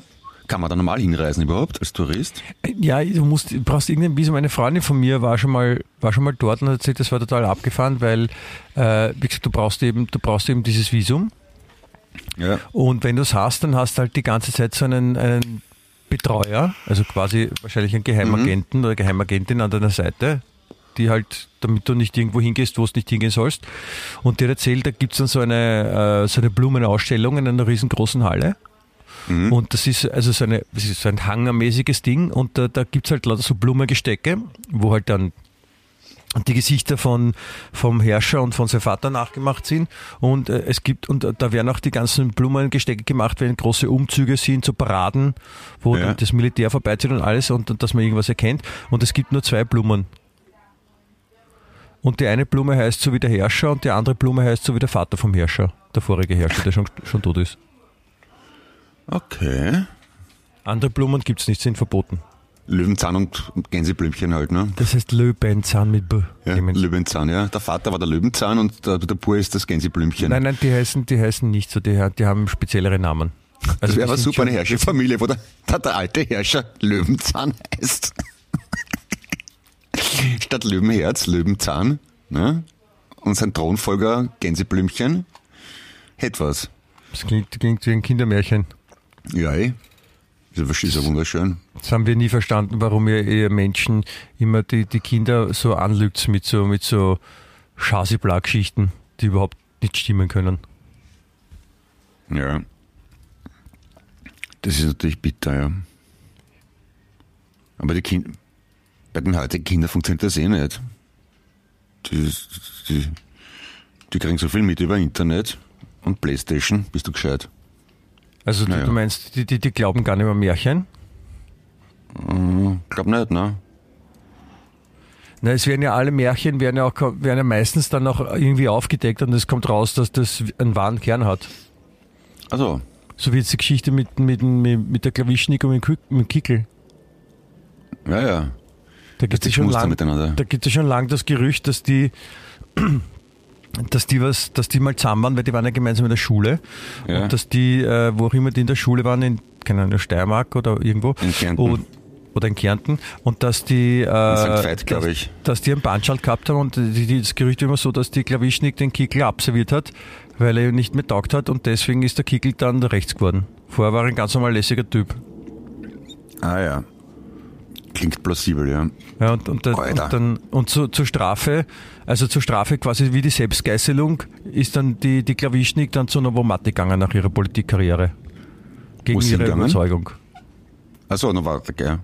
kann man da normal hinreisen überhaupt als Tourist? ja, du, musst, du brauchst irgendein Visum. Eine Freundin von mir war schon mal, war schon mal dort und hat erzählt, das war total abgefahren, weil, äh, wie gesagt, du brauchst eben, du brauchst eben dieses Visum. Ja. Und wenn du es hast, dann hast du halt die ganze Zeit so einen, einen Betreuer, also quasi wahrscheinlich ein Geheimagenten oder Geheimagentin an deiner Seite, die halt, damit du nicht irgendwo hingehst, wo es nicht hingehen sollst. Und dir erzählt, da gibt's dann so eine, äh, so eine Blumenausstellung in einer riesengroßen Halle. Und das ist also so, eine, das ist so ein hangermäßiges Ding und da, da gibt's halt lauter so Blumengestecke, wo halt dann die Gesichter von, vom Herrscher und von seinem Vater nachgemacht sind. Und äh, es gibt, und äh, da werden auch die ganzen Blumengestecke gemacht, wenn große Umzüge sind, so Paraden, wo Ja. das Militär vorbeizieht und alles und, und dass man irgendwas erkennt. Und es gibt nur zwei Blumen. Und die eine Blume heißt so wie der Herrscher und die andere Blume heißt so wie der Vater vom Herrscher, der vorige Herrscher, der schon, schon tot ist. Okay. Andere Blumen gibt's nicht, sind verboten. Löwenzahn und Gänseblümchen halt, ne? Das heißt Löwenzahn mit B. Ja. Löwenzahn, ja. Der Vater war der Löwenzahn und der, der Pur ist das Gänseblümchen. Nein, nein, die heißen, die heißen nicht so, die, die haben speziellere Namen. das Also wäre die aber super, eine Herrscherfamilie, wo der, der, der alte Herrscher Löwenzahn heißt. <laughs> Statt Löwenherz, Löwenzahn. Ne? Und sein Thronfolger Gänseblümchen. Hätte was. Das klingt, klingt wie ein Kindermärchen. Ja, eh. Das ist ja wunderschön. Das haben wir nie verstanden, warum ihr, ihr Menschen immer die, die Kinder so anlügt mit so, mit so Schasibla-Geschichten, die überhaupt nicht stimmen können. Ja. Das ist natürlich bitter, ja. Aber die Kinder, bei den heutigen Kindern funktioniert das eh nicht. Die, die, die kriegen so viel mit über Internet und Playstation, bist du gescheit. Also du, Naja. du meinst, die, die, die glauben gar nicht mehr Märchen? Glaub nicht, ne? Na, es werden ja alle Märchen, werden ja, auch, werden ja meistens dann auch irgendwie aufgedeckt und es kommt raus, dass das einen wahren Kern hat. Also, So wie jetzt die Geschichte mit, mit, mit, mit der Klawischnik und mit, Kickel. ja, ja. Da gibt es schon es schon lang das Gerücht, dass die, dass die was, dass die mal zusammen waren, weil die waren ja gemeinsam in der Schule Ja. und dass die, äh, wo auch immer die in der Schule waren, in keine Ahnung, Steiermark oder irgendwo In Kärnten. Und, oder in Kärnten und dass die, äh. Veit, dass, ich. dass die einen Bandschall gehabt haben und die, die, das Gerücht immer so, dass die Klawischnik den Kickel abserviert hat, weil er nicht mehr taugt hat und deswegen ist der Kickel dann rechts geworden. Vorher war er ein ganz normal lässiger Typ. Ah ja. Klingt plausibel, ja. Ja, und, und, und dann und zu, zur Strafe, also zur Strafe quasi wie die Selbstgeißelung, ist dann die, die Klawischnik dann zu Novomatic gegangen nach ihrer Politikkarriere. Gegen ihre gegangen? Überzeugung. Achso, noch warte, gell.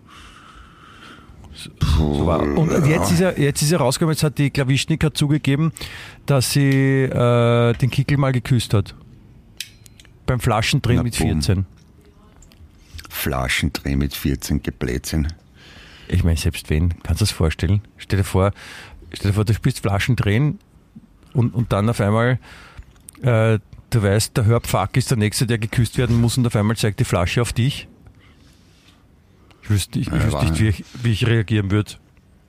So war. Und jetzt ist er, jetzt ist er rausgekommen, jetzt hat die Klawischnik hat zugegeben, dass sie äh, den Kickel mal geküsst hat. Beim Flaschendrehen Na, mit boom. 14. Flaschendreh mit 14 Geblätzchen. Ich meine, selbst wenn, kannst du das vorstellen? Stell dir vor, stell dir vor, du spielst Flaschendrehen und, und dann auf einmal, äh, du weißt, der Hörpfack ist der Nächste, der geküsst werden muss und auf einmal zeigt die Flasche auf dich. Ich wüsste, ich, ich Ja, wüsste nicht, wie ich, wie ich reagieren würde.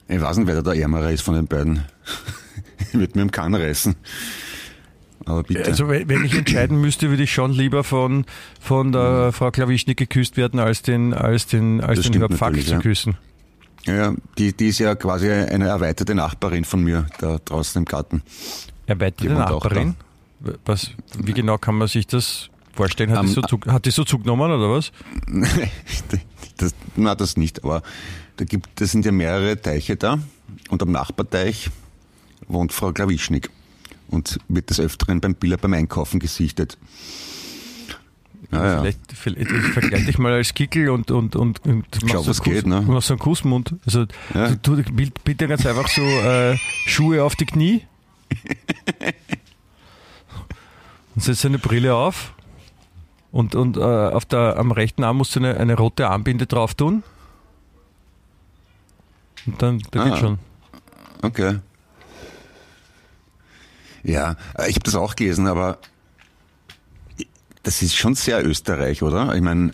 Ich weiß nicht, wer der Ärmere ist von den beiden. <laughs> ich würde mir im Kahn reißen. Aber bitte. Also wenn ich entscheiden müsste, würde ich schon lieber von, von der Frau Klawischnik geküsst werden, als den, als den, als Das den Hörpfack zu küssen. ja, die, die ist ja quasi eine erweiterte Nachbarin von mir, da draußen im Garten. Erweiterte Die Nachbarin. Was, wie genau kann man sich das vorstellen? Hat, die Am- so Zug, hat die so Zug genommen oder was? <laughs> das, na, das nicht, aber da gibt, das sind ja mehrere Teiche da und am Nachbarteich wohnt Frau Klawischnik und wird des Öfteren beim Biller beim Einkaufen gesichtet. Ja, ja. Vielleicht, vielleicht ich vergleich dich mal als Kickel und, und, und, und Schau, machst so geht, ne? machst so einen Kussmund. Also Ja. du, du bild- bitte ganz einfach so äh, Schuhe auf die Knie <laughs> und setzt eine Brille auf und, und äh, auf der, am rechten Arm musst du eine, eine rote Armbinde drauf tun. Und dann, da Ah. geht schon. Okay. Ja, ich habe das auch gelesen, aber das ist schon sehr Österreich, oder? Ich meine,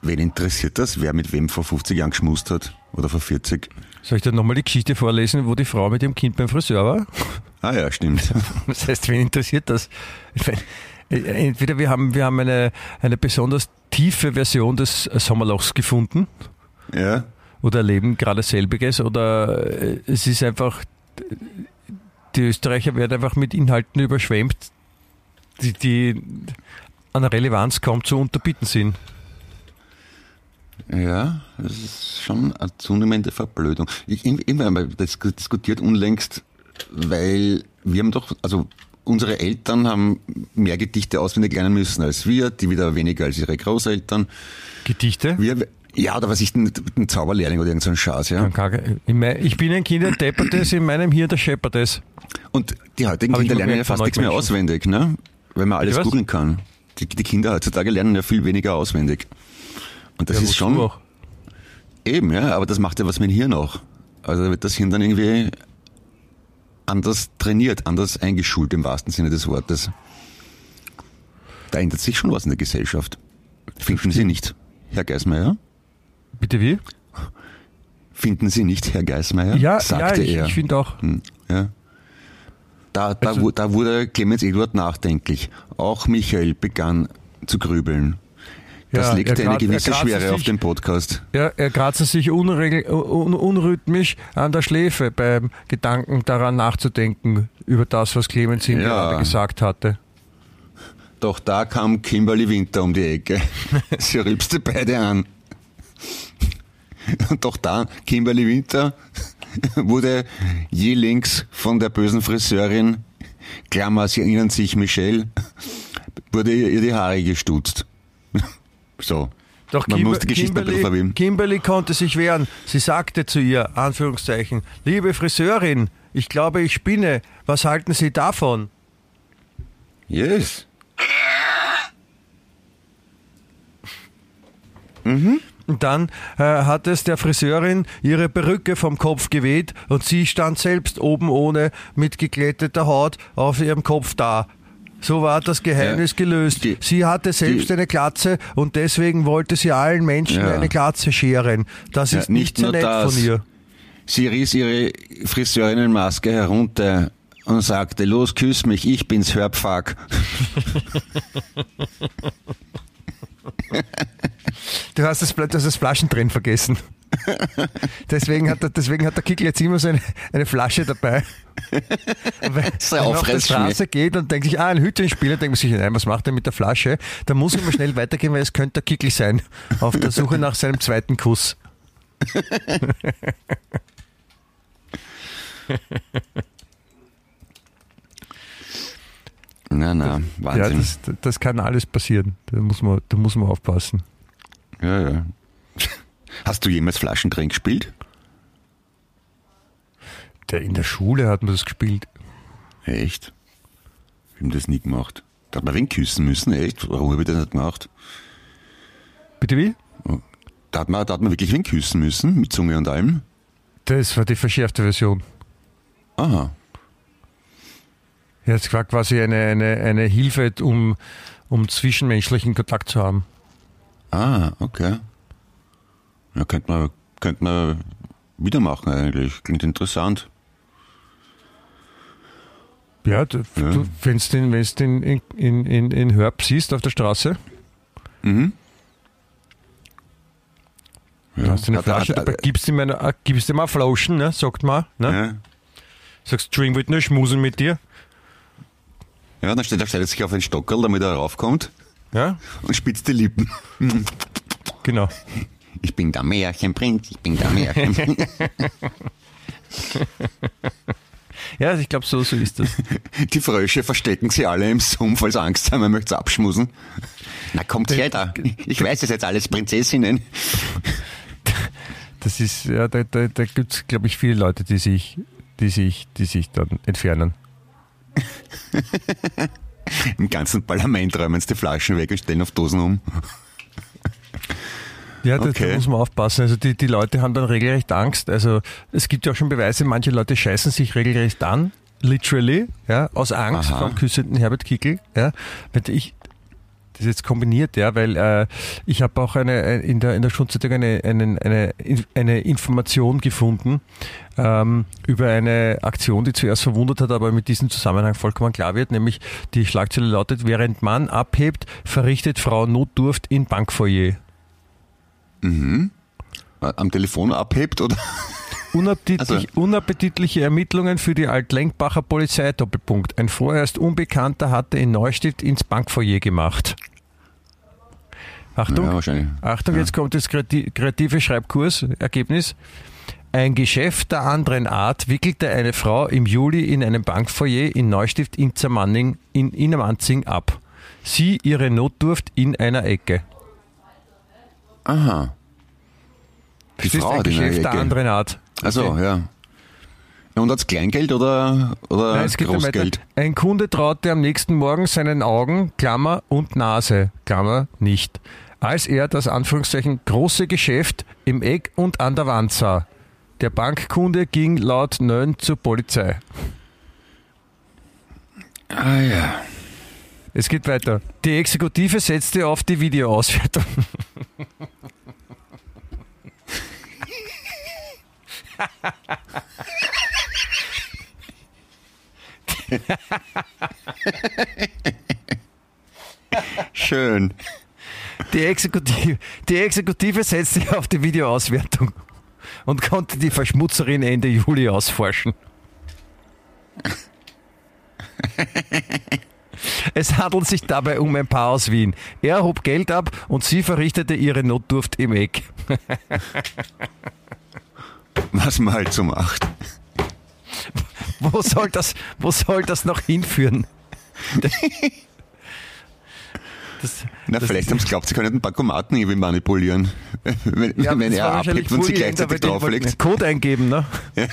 wen interessiert das, wer mit wem vor 50 Jahren geschmust hat oder vor 40? Soll ich dir nochmal die Geschichte vorlesen, wo die Frau mit dem Kind beim Friseur war? Ah ja, stimmt. <laughs> Das heißt, wen interessiert das? Äh, entweder wir haben, wir haben eine, eine besonders tiefe Version des Sommerlochs gefunden ja, oder erleben gerade selbiges oder äh, es ist einfach, die Österreicher werden einfach mit Inhalten überschwemmt, die, die an Relevanz kaum zu unterbieten sind. Ja, das ist schon eine zunehmende Verblödung. Ich immer mal das diskutiert unlängst, weil wir haben doch, also unsere Eltern haben mehr Gedichte auswendig lernen müssen als wir, die wieder weniger als ihre Großeltern. Gedichte? Wir, ja, oder was ich, ein, ein Zauberlehrling oder irgendein so Schatz, ja. Ich bin ein Kind, der deppert es, in meinem Hirn der scheppert es. Und die heutigen Kinder lernen ja fast nichts mehr auswendig, ne? Weil man alles googeln kann. Die, die, Kinder heutzutage lernen ja viel weniger auswendig. Und das ja, ist schon. Auch. Eben, ja, aber das macht ja was mit dem Hirn auch. Also wird das Hirn dann irgendwie anders trainiert, anders eingeschult im wahrsten Sinne des Wortes. Da ändert sich schon was in der Gesellschaft. Finden Sie nicht, Herr Geismeier? Bitte wie? Finden Sie nicht, Herr Geismeier? Ja, sagte ja, ich, er. ich finde auch. Hm, ja. Da, da, also, da wurde Clemens Eduard nachdenklich. Auch Michael begann zu grübeln. Das ja, legt eine gewisse Schwere sich, auf den Podcast. Ja, er kratzt sich unregel, un, unrhythmisch an der Schläfe beim Gedanken daran nachzudenken über das, was Clemens ihm ja. gerade gesagt hatte. Doch da kam Kimberly Winter um die Ecke. <laughs> Sie rülpste beide an. Und doch da, Kimberly Winter <laughs> wurde je links von der bösen Friseurin, Klammer, Sie erinnern sich, Michelle, wurde ihr die Haare gestutzt. <laughs> So. Doch Man Kim muss die Geschichte Kimberly, Kimberly konnte sich wehren. Sie sagte zu ihr, Anführungszeichen, liebe Friseurin, ich glaube, ich spinne. Was halten Sie davon? Yes. <laughs> Mhm. Und dann äh, hat es der Friseurin ihre Perücke vom Kopf geweht und sie stand selbst oben ohne mit geglätteter Haut auf ihrem Kopf da. So war das Geheimnis ja, gelöst. Die, sie hatte selbst die, eine Glatze und deswegen wollte sie allen Menschen ja. eine Glatze scheren. Das ja, ist nicht, nicht so nett das. von ihr. Sie riss ihre Friseurinnenmaske herunter und sagte, los, küss mich, ich bin's, Hörpfack. <laughs> <laughs> du hast das, du hast das Flaschendrehen vergessen. <laughs> deswegen, hat der, deswegen hat der Kickel jetzt immer so eine, eine Flasche dabei. <laughs> Wenn er auf der Straße geht und denkt sich, ah, ein Hütchenspieler, denkt man sich, nein, was macht er mit der Flasche? Da muss ich mal schnell weitergehen, weil es könnte der Kickel sein, auf der Suche nach seinem zweiten Kuss. <laughs> Na, na, Wahnsinn. Ja, das, das kann alles passieren. Da muss man, da muss man aufpassen. Ja, ja. Hast du jemals Flaschendrehen gespielt? Der in der Schule hat man das gespielt. Echt? Wir haben das nie gemacht. Da hat man wen küssen müssen, echt? Warum habe ich das nicht gemacht? Bitte wie? Da hat man, da hat man wirklich wen küssen müssen, mit Zunge und allem. Das war die verschärfte Version. Aha. Ja, es war quasi eine, eine, eine Hilfe, um, um zwischenmenschlichen Kontakt zu haben. Ah, okay. Ja, könnte man, könnte man wieder machen eigentlich. Klingt interessant. Ja, du, ja. du wenn du den, den in, in, in, in Hörb siehst auf der Straße, mhm. Ja. hast du eine Flasche dabei, gibst ihm, eine, gibst ihm eine Flauschen, ne, sagt man. Ne? Ja. Sagst, Drink wird nur schmusen mit dir. Ja, dann stellt er sich auf einen Stockerl, damit er raufkommt. Ja. Und spitzt die Lippen. Genau. Ich bin der Märchenprinz, ich bin der Märchenprinz. <laughs> ja, also ich glaube, so, so ist das. Die Frösche verstecken sie alle im Sumpf, als Angst haben, man möchte abschmusen. Na, kommt her da. Ich weiß es jetzt alles, Prinzessinnen. Das ist, ja, da, da, da gibt es, glaube ich, viele Leute, die sich, die sich, die sich dann entfernen. <laughs> <laughs> Im ganzen Parlament räumen sie die Flaschen weg und stellen auf Dosen um. Ja, da, okay. da muss man aufpassen. Also die, die Leute haben dann regelrecht Angst. Also es gibt ja auch schon Beweise, manche Leute scheißen sich regelrecht an, literally, ja, aus Angst Aha. vom küssenden Herbert Kickel. Ja. Ich, das ist jetzt kombiniert, ja, weil äh, ich habe auch eine äh, in der in der Schulzeitung eine, eine, eine, eine Information gefunden ähm, über eine Aktion, die zuerst verwundert hat, aber mit diesem Zusammenhang vollkommen klar wird, nämlich die Schlagzeile lautet: Während Mann abhebt, verrichtet Frau Notdurft in Bankfoyer. Mhm. Am Telefon abhebt oder? Unappetitlich, also. Unappetitliche Ermittlungen für die Altlenkbacher Polizei, Doppelpunkt. Ein vorerst Unbekannter hatte in Neustift ins Bankfoyer gemacht. Achtung, Ja. Achtung, Ja. jetzt kommt das kreati- kreative Schreibkurs-Ergebnis. Ein Geschäft der anderen Art wickelte eine Frau im Juli in einem Bankfoyer in Neustift in Zermanning in Innermanzing ab. Sie ihre Notdurft in einer Ecke. Aha. Die Das ist Frau ein hat in einer Geschäft der anderen Art. Also, ja. Ja, Und hat's Kleingeld oder, oder Nein, es geht. Großgeld? Ein Kunde traute am nächsten Morgen seinen Augen, Klammer, und Nase, Klammer, nicht, als er das Anführungszeichen große Geschäft im Eck und an der Wand sah. Der Bankkunde ging laut Nön zur Polizei. Ah ja. Es geht weiter. Die Exekutive setzte auf die Videoauswertung. <laughs> Schön. Die Exekutive, die Exekutive setzte auf die Videoauswertung und konnte die Verschmutzerin Ende Juli ausforschen. Es handelt sich dabei um ein Paar aus Wien. Er hob Geld ab und sie verrichtete ihre Notdurft im Eck. Was man halt so macht. Wo soll das, wo soll das noch hinführen? Das, Na, das vielleicht haben sie glaubt, sie können den Bankomaten irgendwie manipulieren. Wenn, Ja, wenn er abhebt und sie gleichzeitig drauflegt. Code eingeben, ne? <laughs>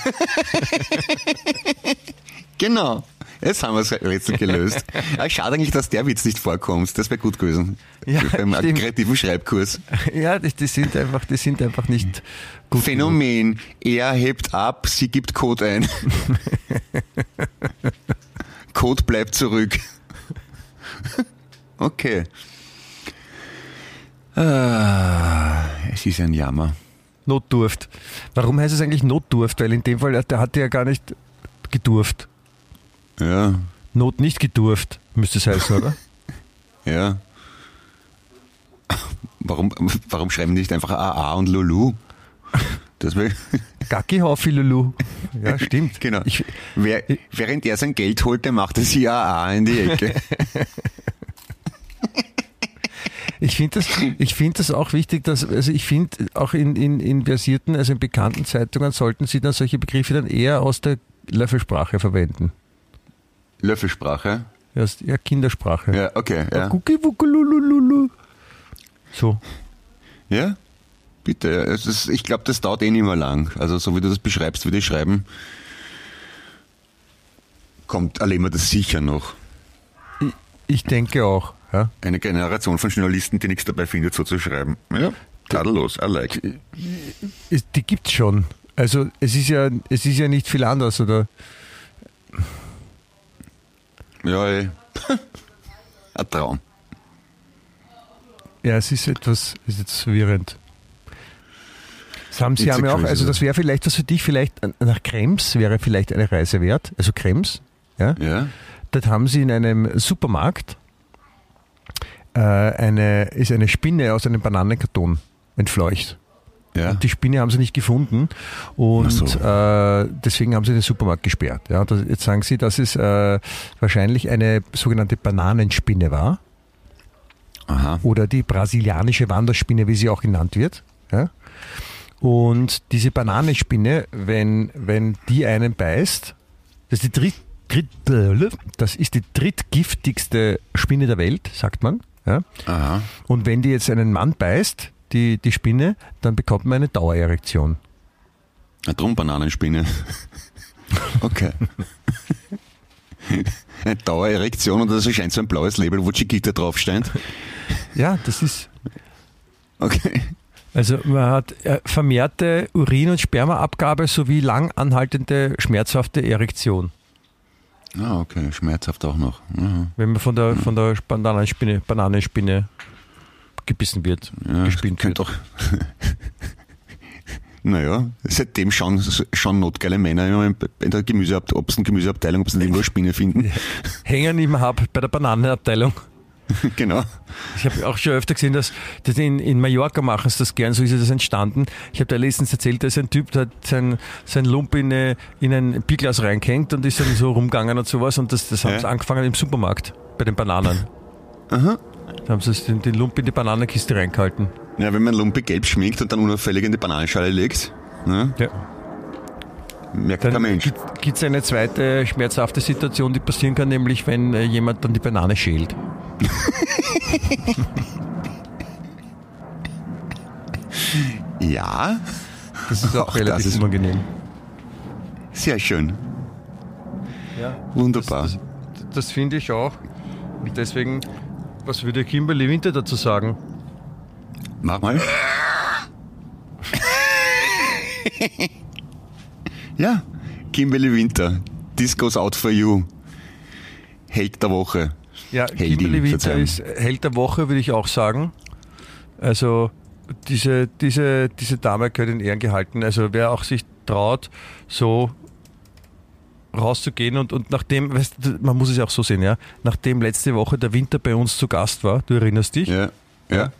Genau. Jetzt haben wir das Rätsel gelöst. <laughs> Schade eigentlich, dass der Witz nicht vorkommt. Das wäre gut gewesen. Ja, Beim stimmt. kreativen Schreibkurs. Ja, die, die sind einfach, die sind einfach nicht gut. Phänomen. Er hebt ab, sie gibt Code ein. <laughs> Code bleibt zurück. <laughs> Okay. Ah, es ist ein Jammer. Notdurft. Warum heißt es eigentlich Notdurft? Weil in dem Fall, der hatte ja gar nicht gedurft. Ja, Not nicht gedurft, müsste es heißen, oder? <laughs> ja. Warum, warum schreiben die nicht einfach AA und Lulu? Das wäre <laughs> Gacki Haufi Lulu. Ja, stimmt. Genau. Ich, Wer, während er sein Geld holte, macht er sie AA in die Ecke. <laughs> ich finde das, ich finde das auch wichtig, dass, also ich finde auch in, in, in versierten, also in bekannten Zeitungen sollten sie dann solche Begriffe dann eher aus der Löffelsprache verwenden. Löffelsprache. Ja, ja Kindersprache. Ja, okay. Ja. So. ja? bitte. ist, ich glaube, das dauert eh nicht mehr lang. Also so wie du das beschreibst, würde ich schreiben, kommt, wir das sicher noch. Ich denke auch. Ja. Eine Generation von Journalisten, die nichts dabei findet, so zu schreiben. Ja, tadellos, I like. Die gibt's schon. Also es ist ja, es ist ja nicht viel anders, oder? Ja, ey. <laughs> Ein Traum. Ja, es ist etwas, ist jetzt verwirrend. Das haben Sie haben ja auch, also das wäre vielleicht was für dich, vielleicht nach Krems wäre vielleicht eine Reise wert. Also Krems, ja. Ja? Dort haben Sie in einem Supermarkt äh, eine, ist eine Spinne aus einem Bananenkarton entfleucht. Ja? Die Spinne haben sie nicht gefunden und so. äh, deswegen haben sie den Supermarkt gesperrt. Ja, das, jetzt sagen sie, dass es äh, wahrscheinlich eine sogenannte Bananenspinne war Aha. oder die brasilianische Wanderspinne, wie sie auch genannt wird. Ja? Und diese Bananenspinne, wenn, wenn die einen beißt, das ist die dritt, dritt, das ist die drittgiftigste Spinne der Welt, sagt man. Ja? Und wenn die jetzt einen Mann beißt, die, die Spinne, dann bekommt man eine Dauererektion. Eine drum Bananenspinne. <laughs> Okay. Eine Dauererektion und das erscheint so ein blaues Label, wo Chiquita draufsteht. Ja, das ist. Okay. Also man hat äh, vermehrte Urin- und Spermaabgabe sowie lang anhaltende schmerzhafte Erektion, Ah, okay. Schmerzhaft auch noch. Mhm. wenn man von der, von der Bananenspinne, Bananenspinne gebissen wird, Ja, gespinnt wird. könnte doch. <laughs> naja, seitdem schauen, schauen notgeile Männer immer in der Gemüseabteilung, ob Gemüseabteilung, ob sie irgendwo <laughs> Spinne finden. Hängen im Hub bei der Bananenabteilung. <laughs> genau. Ich habe auch schon öfter gesehen, dass, dass in, in Mallorca machen sie das gern, so ist das entstanden. Ich habe da letztens erzählt, da ist ein Typ, der hat sein, sein Lump in, eine, in ein Bierglas reingehängt und ist dann so rumgegangen und sowas und das, das haben Ja. sie angefangen im Supermarkt bei den Bananen. Aha. Da haben sie den, den Lump in die Bananenkiste reingehalten. Ja, wenn man Lumpe gelb schminkt und dann unauffällig in die Bananenschale legt, ne, Ja. merkt kein Dann Mensch. gibt es eine zweite schmerzhafte Situation, die passieren kann, nämlich wenn äh, jemand dann die Banane schält. <laughs> Ja, Das ist auch, Auch relativ ist- unangenehm. sehr schön. Ja. Wunderbar. Das, das, das finde ich auch. Und deswegen, was würde Kimberly Winter dazu sagen? Mach mal. ja, Kimberly Winter. This goes out for you. Held der Woche. Ja, Heldin, Kimberly Winter ist Held der Woche, würde ich auch sagen. Also diese, diese, diese Dame gehört in Ehren gehalten. Also wer auch sich traut, so rauszugehen und, und nachdem, weißt, du, man muss es ja auch so sehen, ja, nachdem letzte Woche der Winter bei uns zu Gast war, du erinnerst dich, Ja, ja.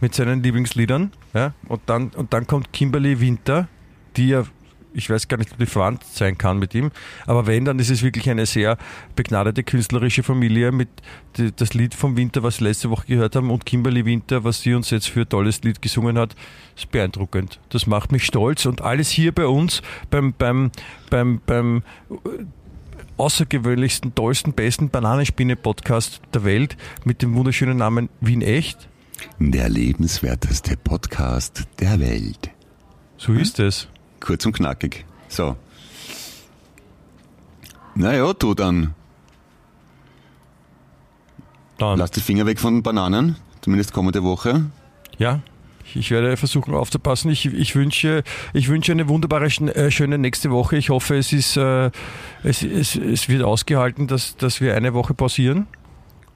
mit seinen Lieblingsliedern, ja, und dann, und dann kommt Kimberly Winter, die ja, ich weiß gar nicht, ob die verwandt sein kann mit ihm, aber wenn, dann ist es wirklich eine sehr begnadete künstlerische Familie mit die, das Lied vom Winter, was wir letzte Woche gehört haben, und Kimberly Winter, was sie uns jetzt für ein tolles Lied gesungen hat, ist beeindruckend. Das macht mich stolz und alles hier bei uns beim, beim, beim, beim außergewöhnlichsten, tollsten, besten Bananenspinne-Podcast der Welt mit dem wunderschönen Namen Wien Echt. Der lebenswerteste Podcast der Welt. So ist es. Kurz und knackig. So. Naja, du dann. Dann. Lass die Finger weg von Bananen. Zumindest kommende Woche. Ja, ich werde versuchen aufzupassen. Ich, ich, wünsche, ich wünsche eine wunderbare, äh, schöne nächste Woche. Ich hoffe, es, ist, äh, es, es, es wird ausgehalten, dass, dass wir eine Woche pausieren.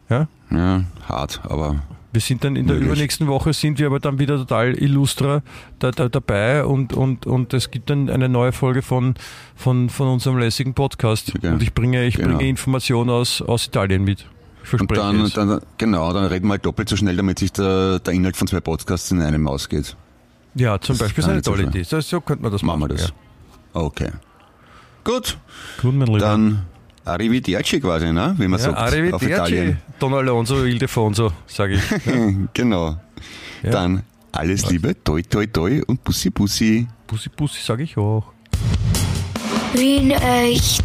Ja? Ja, hart, aber Wir sind dann in der Möglich. übernächsten Woche, sind wir aber dann wieder total illustra da, da, dabei und, und, und es gibt dann eine neue Folge von, von, von unserem lässigen Podcast. Ja, und ich bringe, ich genau. bringe Informationen aus, aus Italien mit. Ich und verspreche dann, es. dann, genau, dann reden wir halt doppelt so schnell, damit sich der, der Inhalt von zwei Podcasts in einem ausgeht. ja, zum das Beispiel ist eine tolle Idee. So, so könnte man das Machen machen. wir das. Ja. Okay. Gut, Gut, mein Lieber. dann Arrivederci quasi, ne? wie man Ja, sagt auf arrivederci, Italien. Don Alonso, Ildefonso, sage ich. <laughs> Ja. genau. Ja. Dann alles Liebe, toi toi toi und Bussi Bussi. Bussi, Bussi, sage ich auch. Wien echt.